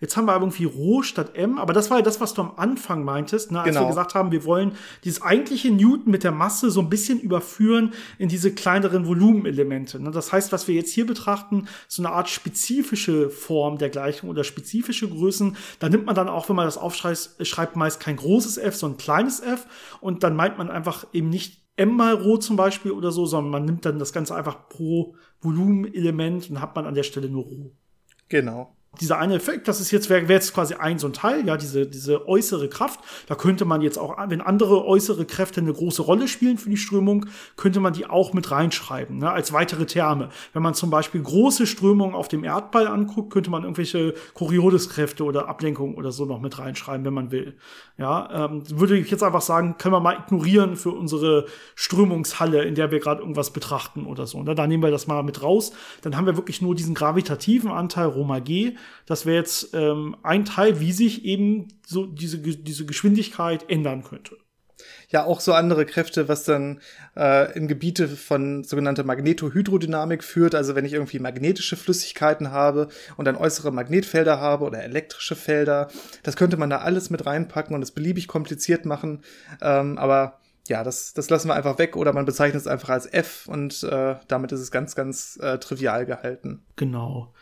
Jetzt haben wir aber irgendwie Rho statt M, aber das war ja das, was du am Anfang meintest, ne, als genau. wir gesagt haben, wir wollen dieses eigentliche Newton mit der Masse so ein bisschen überführen in diese kleineren Volumenelemente. Ne? Das heißt, was wir jetzt hier betrachten, so eine Art spezifische Form der Gleichung oder spezifische Größen. Da nimmt man dann auch, wenn man das aufschreibt, schreibt meist kein großes f, sondern ein kleines f und dann meint man einfach eben nicht M mal Rho zum Beispiel oder so, sondern man nimmt dann das Ganze einfach pro Volumenelement und hat man an der Stelle nur Rho. Genau dieser eine Effekt, das ist jetzt, wäre wär jetzt quasi ein so ein Teil, ja, diese, diese äußere Kraft. Da könnte man jetzt auch, wenn andere äußere Kräfte eine große Rolle spielen für die Strömung, könnte man die auch mit reinschreiben, ne, als weitere Terme. Wenn man zum Beispiel große Strömungen auf dem Erdball anguckt, könnte man irgendwelche Coriolis-Kräfte oder Ablenkungen oder so noch mit reinschreiben, wenn man will. Ja, ähm, würde ich jetzt einfach sagen, können wir mal ignorieren für unsere Strömungshalle, in der wir gerade irgendwas betrachten oder so. Ne? Da nehmen wir das mal mit raus. Dann haben wir wirklich nur diesen gravitativen Anteil Roma G das wäre jetzt ähm, ein Teil, wie sich eben so diese, diese Geschwindigkeit ändern könnte. Ja, auch so andere Kräfte, was dann äh, in Gebiete von sogenannter Magnetohydrodynamik führt. Also wenn ich irgendwie magnetische Flüssigkeiten habe und dann äußere Magnetfelder habe oder elektrische Felder, das könnte man da alles mit reinpacken und es beliebig kompliziert machen. Ähm, aber ja, das, das lassen wir einfach weg oder man bezeichnet es einfach als F und äh, damit ist es ganz, ganz äh, trivial gehalten. Genau.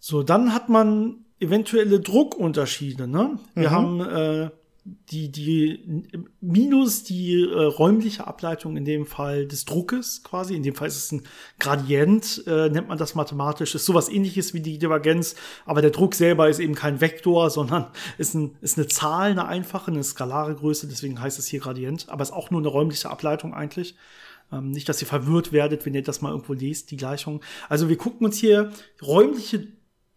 So, dann hat man eventuelle Druckunterschiede. Ne? Wir mhm. haben äh, die, die minus die äh, räumliche Ableitung in dem Fall des Druckes quasi. In dem Fall ist es ein Gradient, äh, nennt man das mathematisch. Ist sowas ähnliches wie die Divergenz, aber der Druck selber ist eben kein Vektor, sondern ist, ein, ist eine Zahl, eine einfache, eine skalare Größe, deswegen heißt es hier Gradient, aber ist auch nur eine räumliche Ableitung eigentlich. Ähm, nicht, dass ihr verwirrt werdet, wenn ihr das mal irgendwo lest, die Gleichung. Also wir gucken uns hier räumliche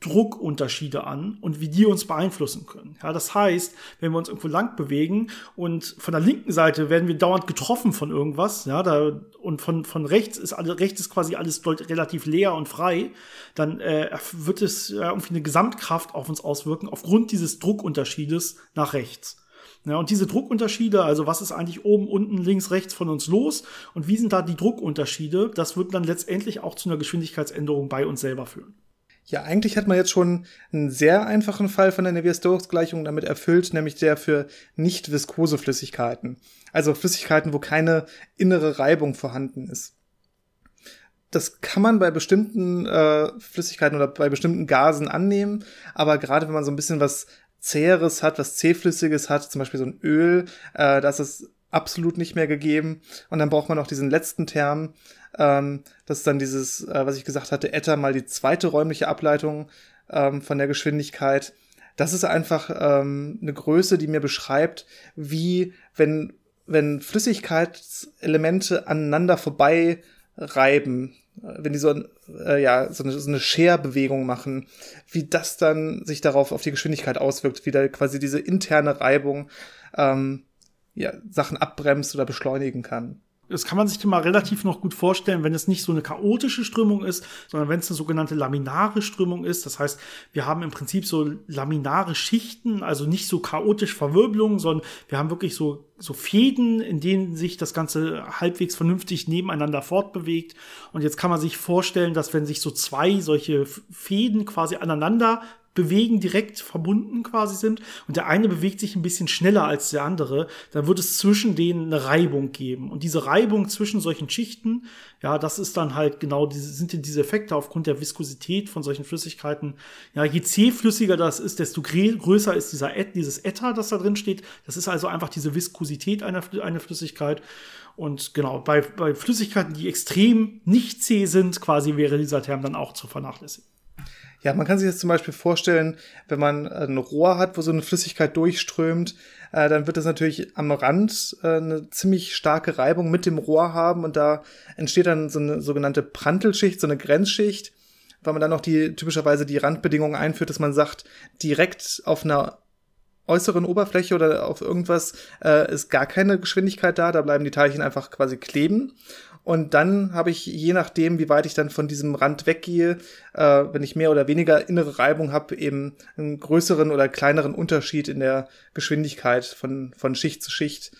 Druckunterschiede an und wie die uns beeinflussen können. Ja, das heißt, wenn wir uns irgendwo lang bewegen und von der linken Seite werden wir dauernd getroffen von irgendwas, ja, da, und von, von rechts ist alles, rechts ist quasi alles relativ leer und frei, dann äh, wird es äh, irgendwie eine Gesamtkraft auf uns auswirken aufgrund dieses Druckunterschiedes nach rechts. Ja, und diese Druckunterschiede, also was ist eigentlich oben, unten, links, rechts von uns los und wie sind da die Druckunterschiede, das wird dann letztendlich auch zu einer Geschwindigkeitsänderung bei uns selber führen. Ja, eigentlich hat man jetzt schon einen sehr einfachen Fall von der Navier-Stokes-Gleichung damit erfüllt, nämlich der für nicht viskose Flüssigkeiten. Also Flüssigkeiten, wo keine innere Reibung vorhanden ist. Das kann man bei bestimmten äh, Flüssigkeiten oder bei bestimmten Gasen annehmen, aber gerade wenn man so ein bisschen was Zäheres hat, was Zähflüssiges hat, zum Beispiel so ein Öl, äh, da ist absolut nicht mehr gegeben. Und dann braucht man noch diesen letzten Term, ähm, das ist dann dieses, äh, was ich gesagt hatte, Eta mal die zweite räumliche Ableitung ähm, von der Geschwindigkeit. Das ist einfach ähm, eine Größe, die mir beschreibt, wie wenn, wenn Flüssigkeitselemente aneinander vorbei reiben, wenn die so, äh, ja, so eine, so eine Scherbewegung machen, wie das dann sich darauf auf die Geschwindigkeit auswirkt, wie da quasi diese interne Reibung ähm, ja, Sachen abbremst oder beschleunigen kann das kann man sich mal relativ noch gut vorstellen, wenn es nicht so eine chaotische Strömung ist, sondern wenn es eine sogenannte laminare Strömung ist. Das heißt, wir haben im Prinzip so laminare Schichten, also nicht so chaotisch Verwirbelungen, sondern wir haben wirklich so, so Fäden, in denen sich das Ganze halbwegs vernünftig nebeneinander fortbewegt. Und jetzt kann man sich vorstellen, dass wenn sich so zwei solche Fäden quasi aneinander bewegen, direkt verbunden quasi sind und der eine bewegt sich ein bisschen schneller als der andere, dann wird es zwischen denen eine Reibung geben. Und diese Reibung zwischen solchen Schichten, ja, das ist dann halt genau diese, sind diese Effekte aufgrund der Viskosität von solchen Flüssigkeiten. Ja, je zähflüssiger das ist, desto größer ist dieser Et, dieses Eta, das da drin steht. Das ist also einfach diese Viskosität einer, einer Flüssigkeit. Und genau, bei, bei Flüssigkeiten, die extrem nicht zäh sind, quasi wäre dieser Term dann auch zu vernachlässigen. Ja, man kann sich das zum Beispiel vorstellen, wenn man ein Rohr hat, wo so eine Flüssigkeit durchströmt, äh, dann wird das natürlich am Rand äh, eine ziemlich starke Reibung mit dem Rohr haben und da entsteht dann so eine sogenannte Prantelschicht, so eine Grenzschicht, weil man dann noch die typischerweise die Randbedingungen einführt, dass man sagt, direkt auf einer äußeren Oberfläche oder auf irgendwas äh, ist gar keine Geschwindigkeit da, da bleiben die Teilchen einfach quasi kleben. Und dann habe ich, je nachdem, wie weit ich dann von diesem Rand weggehe, äh, wenn ich mehr oder weniger innere Reibung habe, eben einen größeren oder kleineren Unterschied in der Geschwindigkeit von, von Schicht zu Schicht.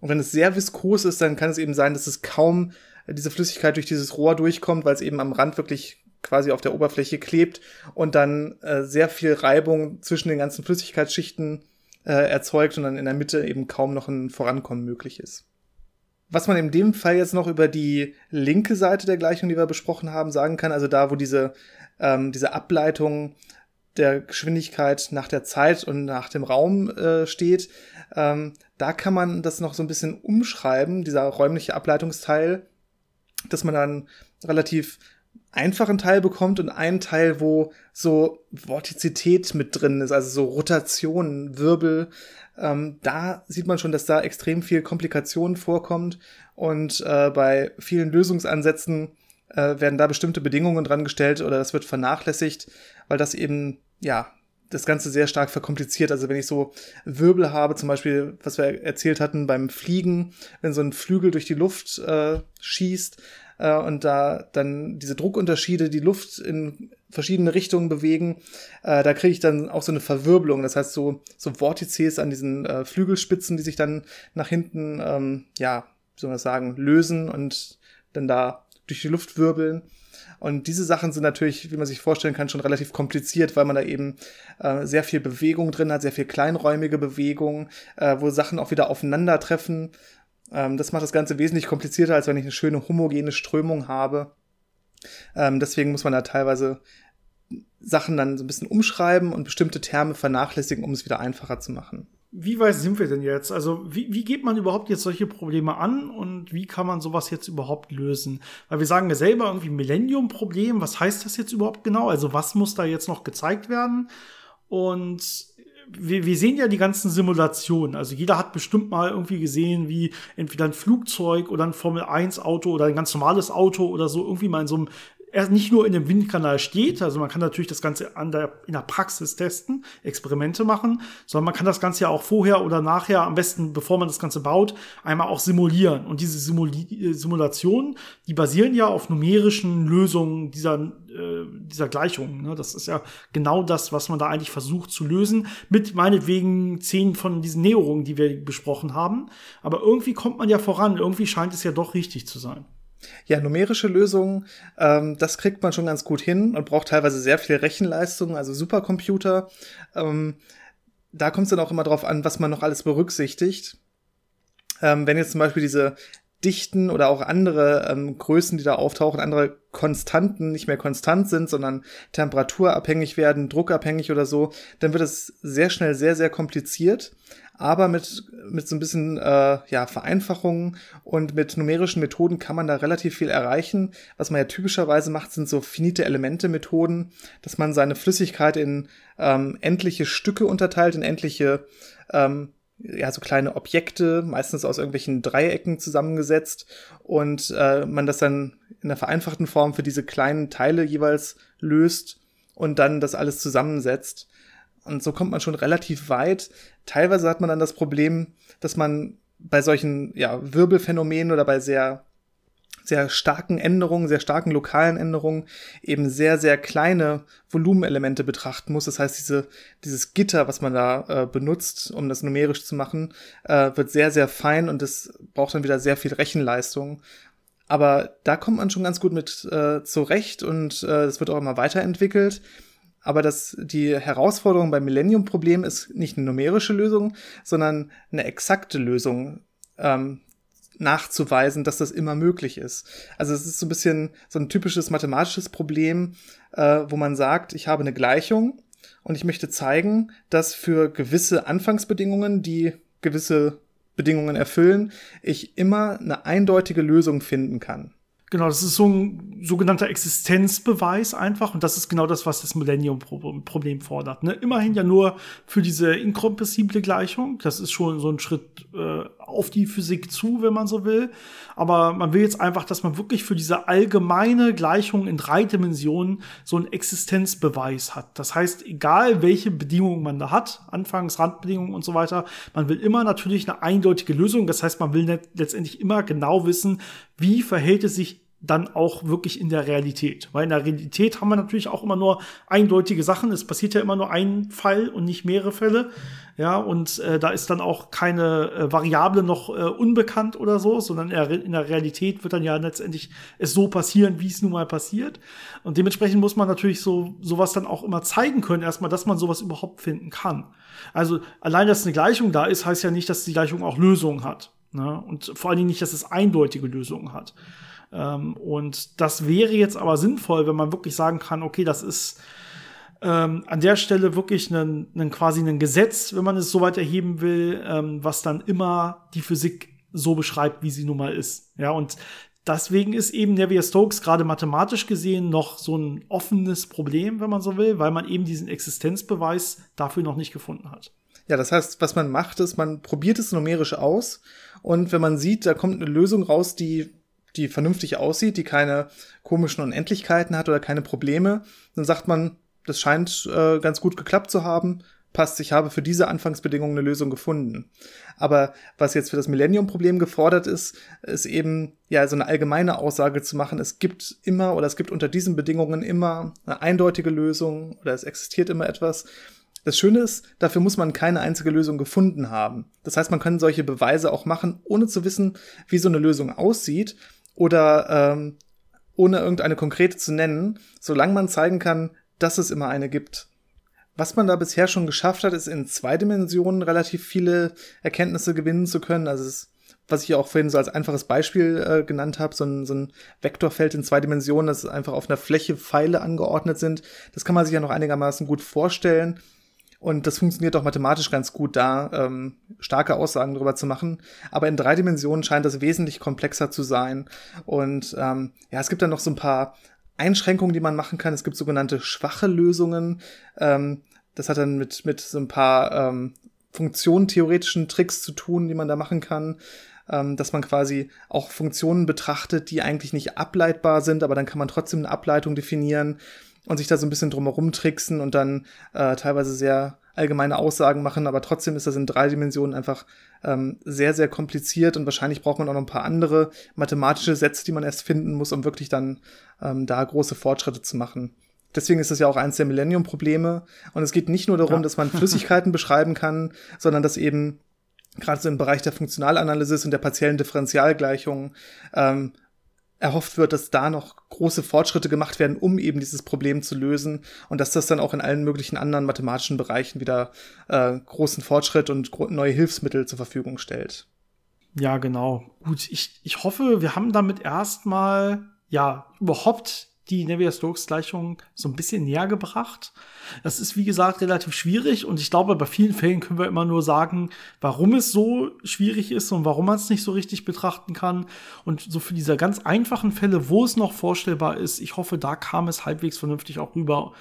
Und wenn es sehr viskos ist, dann kann es eben sein, dass es kaum diese Flüssigkeit durch dieses Rohr durchkommt, weil es eben am Rand wirklich quasi auf der Oberfläche klebt und dann äh, sehr viel Reibung zwischen den ganzen Flüssigkeitsschichten äh, erzeugt und dann in der Mitte eben kaum noch ein Vorankommen möglich ist. Was man in dem Fall jetzt noch über die linke Seite der Gleichung, die wir besprochen haben, sagen kann, also da, wo diese, ähm, diese Ableitung der Geschwindigkeit nach der Zeit und nach dem Raum äh, steht, ähm, da kann man das noch so ein bisschen umschreiben, dieser räumliche Ableitungsteil, dass man dann relativ einfachen Teil bekommt und einen Teil, wo so Vortizität mit drin ist, also so Rotation, Wirbel. Ähm, da sieht man schon, dass da extrem viel Komplikationen vorkommt und äh, bei vielen Lösungsansätzen äh, werden da bestimmte Bedingungen dran gestellt oder das wird vernachlässigt, weil das eben ja das Ganze sehr stark verkompliziert. Also wenn ich so Wirbel habe, zum Beispiel, was wir erzählt hatten beim Fliegen, wenn so ein Flügel durch die Luft äh, schießt äh, und da dann diese Druckunterschiede die Luft in verschiedene Richtungen bewegen, äh, da kriege ich dann auch so eine Verwirbelung. Das heißt so so Vortizes an diesen äh, Flügelspitzen, die sich dann nach hinten, ähm, ja, wie soll man sagen, lösen und dann da durch die Luft wirbeln. Und diese Sachen sind natürlich, wie man sich vorstellen kann, schon relativ kompliziert, weil man da eben äh, sehr viel Bewegung drin hat, sehr viel kleinräumige Bewegung, äh, wo Sachen auch wieder aufeinandertreffen. Ähm, das macht das Ganze wesentlich komplizierter, als wenn ich eine schöne homogene Strömung habe. Ähm, deswegen muss man da teilweise Sachen dann so ein bisschen umschreiben und bestimmte Terme vernachlässigen, um es wieder einfacher zu machen. Wie weit sind wir denn jetzt? Also, wie, wie geht man überhaupt jetzt solche Probleme an und wie kann man sowas jetzt überhaupt lösen? Weil wir sagen ja selber irgendwie Millennium-Problem. Was heißt das jetzt überhaupt genau? Also, was muss da jetzt noch gezeigt werden? Und wir, wir sehen ja die ganzen Simulationen. Also jeder hat bestimmt mal irgendwie gesehen, wie entweder ein Flugzeug oder ein Formel 1 Auto oder ein ganz normales Auto oder so irgendwie mal in so einem er nicht nur in dem Windkanal steht, also man kann natürlich das Ganze an der, in der Praxis testen, Experimente machen, sondern man kann das Ganze ja auch vorher oder nachher, am besten bevor man das Ganze baut, einmal auch simulieren. Und diese Simuli Simulationen, die basieren ja auf numerischen Lösungen dieser, äh, dieser Gleichungen. Ne? Das ist ja genau das, was man da eigentlich versucht zu lösen, mit meinetwegen zehn von diesen Näherungen, die wir besprochen haben. Aber irgendwie kommt man ja voran, irgendwie scheint es ja doch richtig zu sein. Ja, numerische Lösungen, ähm, das kriegt man schon ganz gut hin und braucht teilweise sehr viel Rechenleistung, also Supercomputer. Ähm, da kommt es dann auch immer drauf an, was man noch alles berücksichtigt. Ähm, wenn jetzt zum Beispiel diese Dichten oder auch andere ähm, Größen, die da auftauchen, andere Konstanten nicht mehr konstant sind, sondern temperaturabhängig werden, druckabhängig oder so, dann wird es sehr schnell sehr, sehr kompliziert aber mit, mit so ein bisschen äh, ja, Vereinfachungen und mit numerischen Methoden kann man da relativ viel erreichen. Was man ja typischerweise macht, sind so finite Elemente-Methoden, dass man seine Flüssigkeit in ähm, endliche Stücke unterteilt, in endliche ähm, ja, so kleine Objekte, meistens aus irgendwelchen Dreiecken zusammengesetzt und äh, man das dann in der vereinfachten Form für diese kleinen Teile jeweils löst und dann das alles zusammensetzt. Und so kommt man schon relativ weit. Teilweise hat man dann das Problem, dass man bei solchen ja, Wirbelphänomenen oder bei sehr sehr starken Änderungen, sehr starken lokalen Änderungen eben sehr, sehr kleine Volumenelemente betrachten muss. Das heißt, diese, dieses Gitter, was man da äh, benutzt, um das numerisch zu machen, äh, wird sehr, sehr fein und das braucht dann wieder sehr viel Rechenleistung. Aber da kommt man schon ganz gut mit äh, zurecht und äh, es wird auch immer weiterentwickelt. Aber das, die Herausforderung beim Millennium-Problem ist nicht eine numerische Lösung, sondern eine exakte Lösung ähm, nachzuweisen, dass das immer möglich ist. Also es ist so ein bisschen so ein typisches mathematisches Problem, äh, wo man sagt, ich habe eine Gleichung und ich möchte zeigen, dass für gewisse Anfangsbedingungen, die gewisse Bedingungen erfüllen, ich immer eine eindeutige Lösung finden kann. Genau, das ist so ein sogenannter Existenzbeweis einfach. Und das ist genau das, was das Millennium-Problem fordert. Ne? Immerhin ja nur für diese inkompressible Gleichung. Das ist schon so ein Schritt äh, auf die Physik zu, wenn man so will. Aber man will jetzt einfach, dass man wirklich für diese allgemeine Gleichung in drei Dimensionen so einen Existenzbeweis hat. Das heißt, egal welche Bedingungen man da hat, Anfangs, Randbedingungen und so weiter, man will immer natürlich eine eindeutige Lösung. Das heißt, man will letztendlich immer genau wissen, wie verhält es sich dann auch wirklich in der Realität. Weil in der Realität haben wir natürlich auch immer nur eindeutige Sachen. Es passiert ja immer nur ein Fall und nicht mehrere Fälle. Ja, und äh, da ist dann auch keine äh, Variable noch äh, unbekannt oder so, sondern in der Realität wird dann ja letztendlich es so passieren, wie es nun mal passiert. Und dementsprechend muss man natürlich so sowas dann auch immer zeigen können, erstmal, dass man sowas überhaupt finden kann. Also allein, dass eine Gleichung da ist, heißt ja nicht, dass die Gleichung auch Lösungen hat. Ne? Und vor allen Dingen nicht, dass es eindeutige Lösungen hat. Ähm, und das wäre jetzt aber sinnvoll, wenn man wirklich sagen kann, okay, das ist ähm, an der Stelle wirklich ein, ein quasi ein Gesetz, wenn man es so weit erheben will, ähm, was dann immer die Physik so beschreibt, wie sie nun mal ist. Ja, und deswegen ist eben Navier-Stokes gerade mathematisch gesehen noch so ein offenes Problem, wenn man so will, weil man eben diesen Existenzbeweis dafür noch nicht gefunden hat. Ja, das heißt, was man macht, ist, man probiert es numerisch aus und wenn man sieht, da kommt eine Lösung raus, die die vernünftig aussieht, die keine komischen Unendlichkeiten hat oder keine Probleme, dann sagt man, das scheint äh, ganz gut geklappt zu haben passt, ich habe für diese Anfangsbedingungen eine Lösung gefunden. Aber was jetzt für das Millennium-Problem gefordert ist, ist eben ja so eine allgemeine Aussage zu machen, es gibt immer oder es gibt unter diesen Bedingungen immer eine eindeutige Lösung oder es existiert immer etwas. Das Schöne ist, dafür muss man keine einzige Lösung gefunden haben. Das heißt, man kann solche Beweise auch machen, ohne zu wissen, wie so eine Lösung aussieht oder ähm, ohne irgendeine konkrete zu nennen, solange man zeigen kann, dass es immer eine gibt. Was man da bisher schon geschafft hat, ist in zwei Dimensionen relativ viele Erkenntnisse gewinnen zu können. Also es, was ich auch vorhin so als einfaches Beispiel äh, genannt habe, so ein, so ein Vektorfeld in zwei Dimensionen, das einfach auf einer Fläche Pfeile angeordnet sind. Das kann man sich ja noch einigermaßen gut vorstellen. Und das funktioniert auch mathematisch ganz gut da, ähm, starke Aussagen darüber zu machen. Aber in drei Dimensionen scheint das wesentlich komplexer zu sein. Und ähm, ja, es gibt dann noch so ein paar Einschränkungen, die man machen kann. Es gibt sogenannte schwache Lösungen. Ähm, das hat dann mit, mit so ein paar ähm, funktionentheoretischen Tricks zu tun, die man da machen kann. Ähm, dass man quasi auch Funktionen betrachtet, die eigentlich nicht ableitbar sind, aber dann kann man trotzdem eine Ableitung definieren und sich da so ein bisschen drumherum tricksen und dann äh, teilweise sehr allgemeine Aussagen machen, aber trotzdem ist das in drei Dimensionen einfach ähm, sehr, sehr kompliziert und wahrscheinlich braucht man auch noch ein paar andere mathematische Sätze, die man erst finden muss, um wirklich dann ähm, da große Fortschritte zu machen. Deswegen ist es ja auch eins der Millennium-Probleme. Und es geht nicht nur darum, ja. dass man Flüssigkeiten *laughs* beschreiben kann, sondern dass eben gerade so im Bereich der Funktionalanalysis und der partiellen Differentialgleichung ähm, erhofft wird, dass da noch große Fortschritte gemacht werden, um eben dieses Problem zu lösen und dass das dann auch in allen möglichen anderen mathematischen Bereichen wieder äh, großen Fortschritt und neue Hilfsmittel zur Verfügung stellt. Ja, genau. Gut, ich, ich hoffe, wir haben damit erstmal ja überhaupt die Navier-Stokes-Gleichung so ein bisschen näher gebracht. Das ist, wie gesagt, relativ schwierig und ich glaube, bei vielen Fällen können wir immer nur sagen, warum es so schwierig ist und warum man es nicht so richtig betrachten kann. Und so für diese ganz einfachen Fälle, wo es noch vorstellbar ist, ich hoffe, da kam es halbwegs vernünftig auch rüber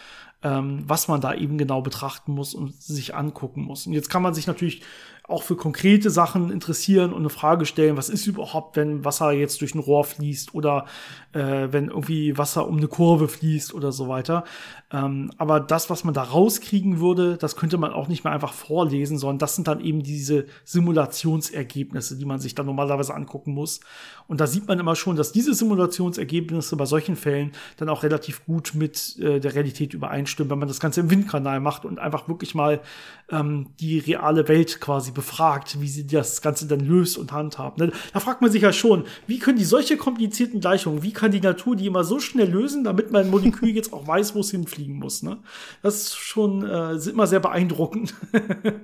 ähm, was man da eben genau betrachten muss und sich angucken muss. Und jetzt kann man sich natürlich auch für konkrete Sachen interessieren und eine Frage stellen, was ist überhaupt, wenn Wasser jetzt durch ein Rohr fließt oder äh, wenn irgendwie Wasser um eine Kurve fließt oder so weiter. Ähm, aber das, was man da rauskriegen würde, das könnte man auch nicht mehr einfach vorlesen, sondern das sind dann eben diese Simulationsergebnisse, die man sich dann normalerweise angucken muss. Und da sieht man immer schon, dass diese Simulationsergebnisse bei solchen Fällen dann auch relativ gut mit äh, der Realität übereinstimmen, wenn man das Ganze im Windkanal macht und einfach wirklich mal ähm, die reale Welt quasi befragt, wie sie das Ganze dann löst und handhabt. Ne? Da fragt man sich ja schon, wie können die solche komplizierten Gleichungen, wie kann die Natur die immer so schnell lösen, damit mein Molekül jetzt auch weiß, wo es hinfliegen muss. Ne? Das ist schon äh, immer sehr beeindruckend.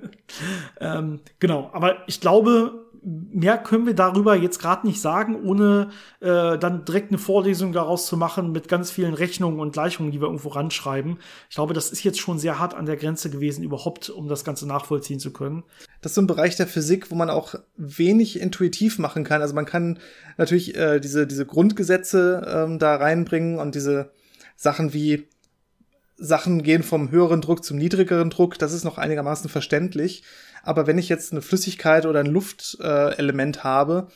*laughs* ähm, genau, aber ich glaube, mehr können wir darüber jetzt gerade nicht sagen, ohne äh, dann direkt eine Vorlesung daraus zu machen mit ganz vielen Rechnungen und Gleichungen, die wir irgendwo ranschreiben. Ich glaube, das ist jetzt schon sehr hart an der Grenze gewesen, überhaupt, um das Ganze nachvollziehen zu können. Das ist so ein Bereich der Physik, wo man auch wenig intuitiv machen kann. Also man kann natürlich äh, diese, diese Grundgesetze ähm, da reinbringen und diese Sachen wie Sachen gehen vom höheren Druck zum niedrigeren Druck, das ist noch einigermaßen verständlich. Aber wenn ich jetzt eine Flüssigkeit oder ein Luftelement habe,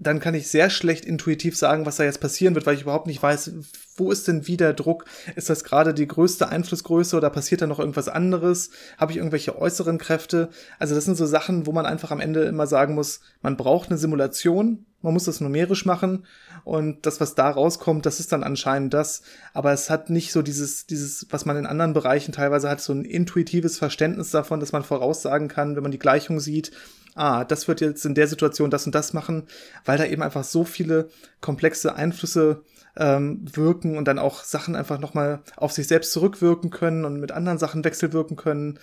dann kann ich sehr schlecht intuitiv sagen, was da jetzt passieren wird, weil ich überhaupt nicht weiß, wo ist denn wie der Druck? Ist das gerade die größte Einflussgröße oder passiert da noch irgendwas anderes? Habe ich irgendwelche äußeren Kräfte? Also das sind so Sachen, wo man einfach am Ende immer sagen muss, man braucht eine Simulation, man muss das numerisch machen und das, was da rauskommt, das ist dann anscheinend das. Aber es hat nicht so dieses, dieses, was man in anderen Bereichen teilweise hat, so ein intuitives Verständnis davon, dass man voraussagen kann, wenn man die Gleichung sieht, ah, das wird jetzt in der Situation das und das machen, weil da eben einfach so viele komplexe Einflüsse ähm, wirken und dann auch Sachen einfach nochmal auf sich selbst zurückwirken können und mit anderen Sachen wechselwirken können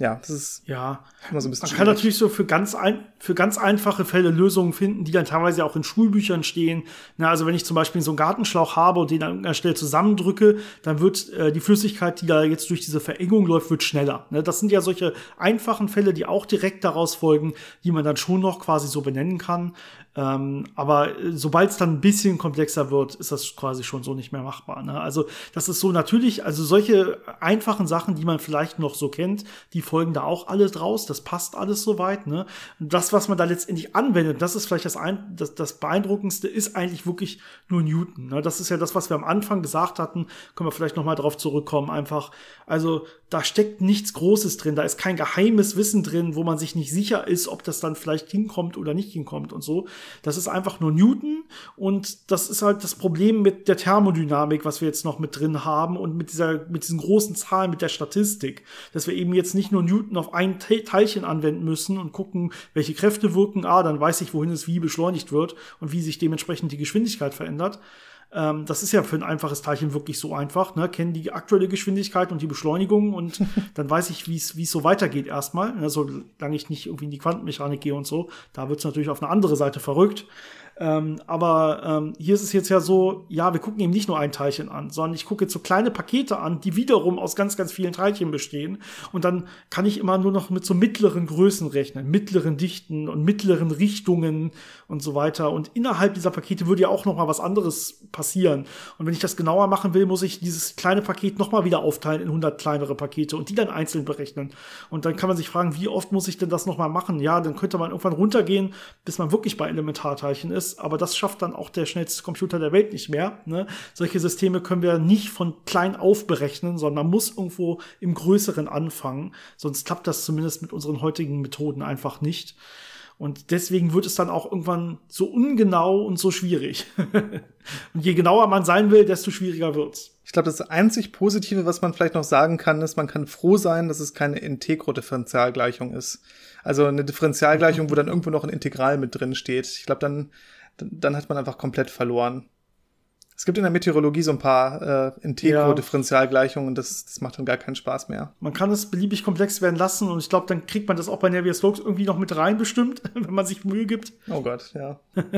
ja, das ist ja immer so ein bisschen. Man kann natürlich so für ganz ein, für ganz einfache Fälle Lösungen finden, die dann teilweise auch in Schulbüchern stehen. Na, also wenn ich zum Beispiel so einen Gartenschlauch habe und den an irgendeiner Stelle zusammendrücke, dann wird äh, die Flüssigkeit, die da jetzt durch diese Verengung läuft, wird schneller. Ne? Das sind ja solche einfachen Fälle, die auch direkt daraus folgen, die man dann schon noch quasi so benennen kann. Ähm, aber äh, sobald es dann ein bisschen komplexer wird, ist das quasi schon so nicht mehr machbar. Ne? Also das ist so natürlich, also solche einfachen Sachen, die man vielleicht noch so kennt, die folgen da auch alle draus, das passt alles soweit. Ne? Das, was man da letztendlich anwendet, das ist vielleicht das, ein, das, das Beeindruckendste, ist eigentlich wirklich nur Newton. Ne? Das ist ja das, was wir am Anfang gesagt hatten, können wir vielleicht nochmal drauf zurückkommen, einfach, also da steckt nichts Großes drin, da ist kein geheimes Wissen drin, wo man sich nicht sicher ist, ob das dann vielleicht hinkommt oder nicht hinkommt und so. Das ist einfach nur Newton und das ist halt das Problem mit der Thermodynamik, was wir jetzt noch mit drin haben und mit dieser, mit diesen großen Zahlen, mit der Statistik, dass wir eben jetzt nicht nur Newton auf ein Teilchen anwenden müssen und gucken, welche Kräfte wirken, ah, dann weiß ich, wohin es wie beschleunigt wird und wie sich dementsprechend die Geschwindigkeit verändert, ähm, das ist ja für ein einfaches Teilchen wirklich so einfach. Ne? Kennen die aktuelle Geschwindigkeit und die Beschleunigung und *laughs* dann weiß ich, wie es so weitergeht erstmal. Ne? Solange ich nicht irgendwie in die Quantenmechanik gehe und so. Da wird es natürlich auf eine andere Seite verrückt. Ähm, aber ähm, hier ist es jetzt ja so, ja, wir gucken eben nicht nur ein Teilchen an, sondern ich gucke jetzt so kleine Pakete an, die wiederum aus ganz, ganz vielen Teilchen bestehen. Und dann kann ich immer nur noch mit so mittleren Größen rechnen, mittleren Dichten und mittleren Richtungen und so weiter. Und innerhalb dieser Pakete würde ja auch noch mal was anderes passieren. Und wenn ich das genauer machen will, muss ich dieses kleine Paket noch mal wieder aufteilen in 100 kleinere Pakete und die dann einzeln berechnen. Und dann kann man sich fragen, wie oft muss ich denn das noch mal machen? Ja, dann könnte man irgendwann runtergehen, bis man wirklich bei Elementarteilchen ist ist, aber das schafft dann auch der schnellste Computer der Welt nicht mehr. Ne? Solche Systeme können wir nicht von klein auf berechnen, sondern man muss irgendwo im Größeren anfangen. Sonst klappt das zumindest mit unseren heutigen Methoden einfach nicht. Und deswegen wird es dann auch irgendwann so ungenau und so schwierig. *laughs* und je genauer man sein will, desto schwieriger wird's. Ich glaube, das einzig Positive, was man vielleicht noch sagen kann, ist, man kann froh sein, dass es keine Integro-Differentialgleichung ist. Also eine Differentialgleichung, wo dann irgendwo noch ein Integral mit drin steht. Ich glaube, dann, dann hat man einfach komplett verloren. Es gibt in der Meteorologie so ein paar äh, Integro-Differentialgleichungen und das, das macht dann gar keinen Spaß mehr. Man kann es beliebig komplex werden lassen und ich glaube, dann kriegt man das auch bei Navier-Stokes irgendwie noch mit rein bestimmt, *laughs* wenn man sich Mühe gibt. Oh Gott, ja. *laughs*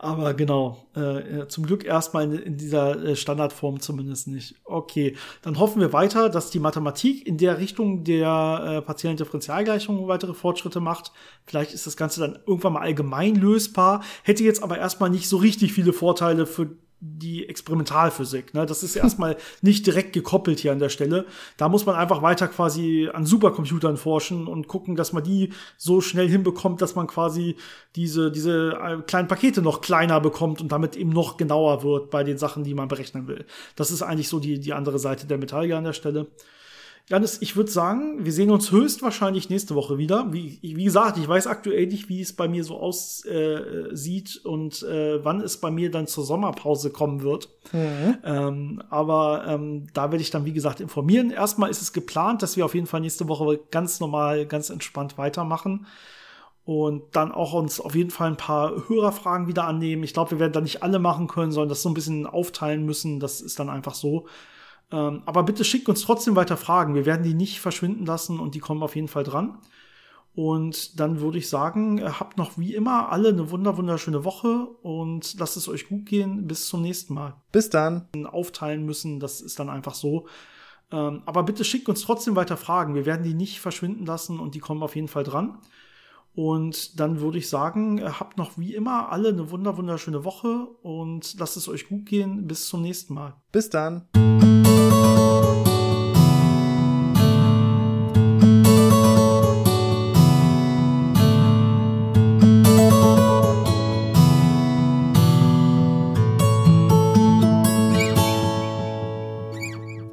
Aber genau, äh, zum Glück erstmal in, in dieser äh, Standardform zumindest nicht. Okay, dann hoffen wir weiter, dass die Mathematik in der Richtung der äh, partiellen Differentialgleichung weitere Fortschritte macht. Vielleicht ist das Ganze dann irgendwann mal allgemein lösbar, hätte jetzt aber erstmal nicht so richtig viele Vorteile für die Experimentalphysik. Ne? Das ist erstmal *laughs* nicht direkt gekoppelt hier an der Stelle. Da muss man einfach weiter quasi an Supercomputern forschen und gucken, dass man die so schnell hinbekommt, dass man quasi diese, diese äh, kleinen Pakete noch kleiner bekommt und damit eben noch genauer wird bei den Sachen, die man berechnen will. Das ist eigentlich so die, die andere Seite der Medaille an der Stelle. Janis, ich würde sagen, wir sehen uns höchstwahrscheinlich nächste Woche wieder. Wie, wie gesagt, ich weiß aktuell nicht, wie es bei mir so aussieht äh, und äh, wann es bei mir dann zur Sommerpause kommen wird. Mhm. Ähm, aber ähm, da werde ich dann, wie gesagt, informieren. Erstmal ist es geplant, dass wir auf jeden Fall nächste Woche ganz normal, ganz entspannt weitermachen und dann auch uns auf jeden Fall ein paar Hörerfragen wieder annehmen. Ich glaube, wir werden da nicht alle machen können, sondern das so ein bisschen aufteilen müssen. Das ist dann einfach so. Ähm, aber bitte schickt uns trotzdem weiter Fragen. Wir werden die nicht verschwinden lassen und die kommen auf jeden Fall dran. Und dann würde ich sagen, äh, habt noch wie immer alle eine wunder wunderschöne Woche und lasst es euch gut gehen. Bis zum nächsten Mal. Bis dann. Aufteilen müssen, das ist dann einfach so. Ähm, aber bitte schickt uns trotzdem weiter Fragen. Wir werden die nicht verschwinden lassen und die kommen auf jeden Fall dran. Und dann würde ich sagen, äh, habt noch wie immer alle eine wunder wunderschöne Woche und lasst es euch gut gehen. Bis zum nächsten Mal. Bis dann.